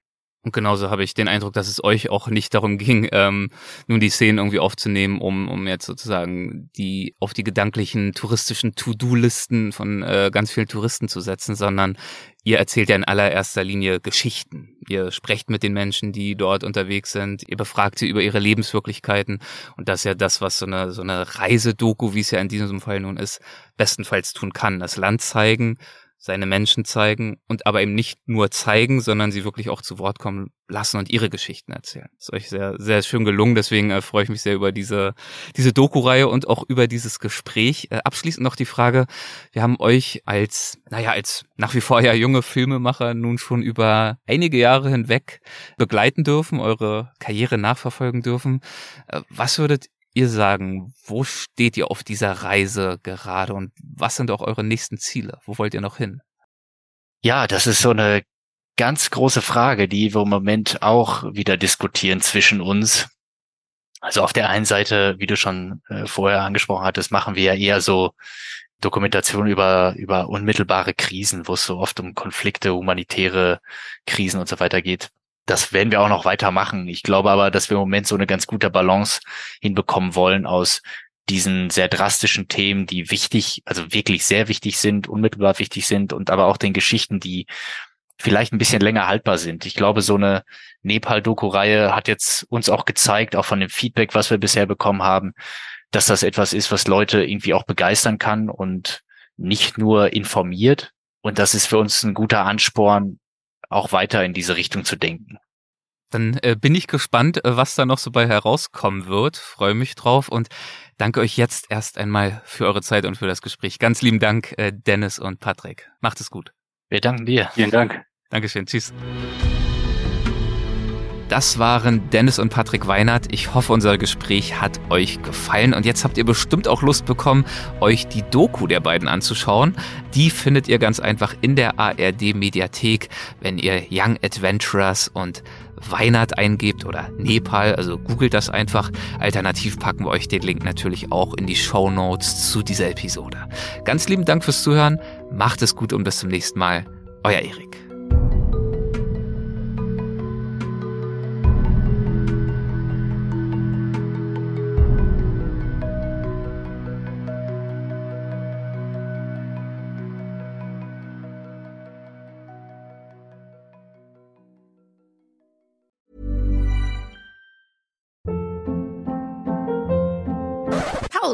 Und genauso habe ich den Eindruck, dass es euch auch nicht darum ging, ähm, nun die Szenen irgendwie aufzunehmen, um, um jetzt sozusagen die auf die gedanklichen touristischen To-Do-Listen von äh, ganz vielen Touristen zu setzen, sondern ihr erzählt ja in allererster Linie Geschichten. Ihr sprecht mit den Menschen, die dort unterwegs sind, ihr befragt sie über ihre Lebenswirklichkeiten und das ist ja das, was so eine, so eine Reisedoku, wie es ja in diesem Fall nun ist, bestenfalls tun kann. Das Land zeigen, seine Menschen zeigen und aber eben nicht nur zeigen, sondern sie wirklich auch zu Wort kommen lassen und ihre Geschichten erzählen. Das ist euch sehr, sehr schön gelungen. Deswegen äh, freue ich mich sehr über diese, diese Doku-Reihe und auch über dieses Gespräch. Äh, abschließend noch die Frage. Wir haben euch als, naja, als nach wie vor ja junge Filmemacher nun schon über einige Jahre hinweg begleiten dürfen, eure Karriere nachverfolgen dürfen. Äh, was würdet ihr sagen, wo steht ihr auf dieser Reise gerade und was sind auch eure nächsten Ziele? Wo wollt ihr noch hin? Ja, das ist so eine ganz große Frage, die wir im Moment auch wieder diskutieren zwischen uns. Also auf der einen Seite, wie du schon äh, vorher angesprochen hattest, machen wir ja eher so Dokumentation über, über unmittelbare Krisen, wo es so oft um Konflikte, humanitäre Krisen und so weiter geht das werden wir auch noch weitermachen. Ich glaube aber, dass wir im Moment so eine ganz gute Balance hinbekommen wollen aus diesen sehr drastischen Themen, die wichtig, also wirklich sehr wichtig sind, unmittelbar wichtig sind und aber auch den Geschichten, die vielleicht ein bisschen länger haltbar sind. Ich glaube, so eine Nepal-Doku-Reihe hat jetzt uns auch gezeigt, auch von dem Feedback, was wir bisher bekommen haben, dass das etwas ist, was Leute irgendwie auch begeistern kann und nicht nur informiert. Und das ist für uns ein guter Ansporn, auch weiter in diese Richtung zu denken. Dann äh, bin ich gespannt, äh, was da noch so bei herauskommen wird. Freue mich drauf und danke euch jetzt erst einmal für eure Zeit und für das Gespräch. Ganz lieben Dank, äh, Dennis und Patrick. Macht es gut. Wir danken dir. Vielen Dank. Dankeschön. Tschüss. Das waren Dennis und Patrick Weinert. Ich hoffe, unser Gespräch hat euch gefallen. Und jetzt habt ihr bestimmt auch Lust bekommen, euch die Doku der beiden anzuschauen. Die findet ihr ganz einfach in der ARD Mediathek, wenn ihr Young Adventurers und Weinert eingebt oder Nepal, also googelt das einfach. Alternativ packen wir euch den Link natürlich auch in die Show Notes zu dieser Episode. Ganz lieben Dank fürs Zuhören, macht es gut und bis zum nächsten Mal. Euer Erik.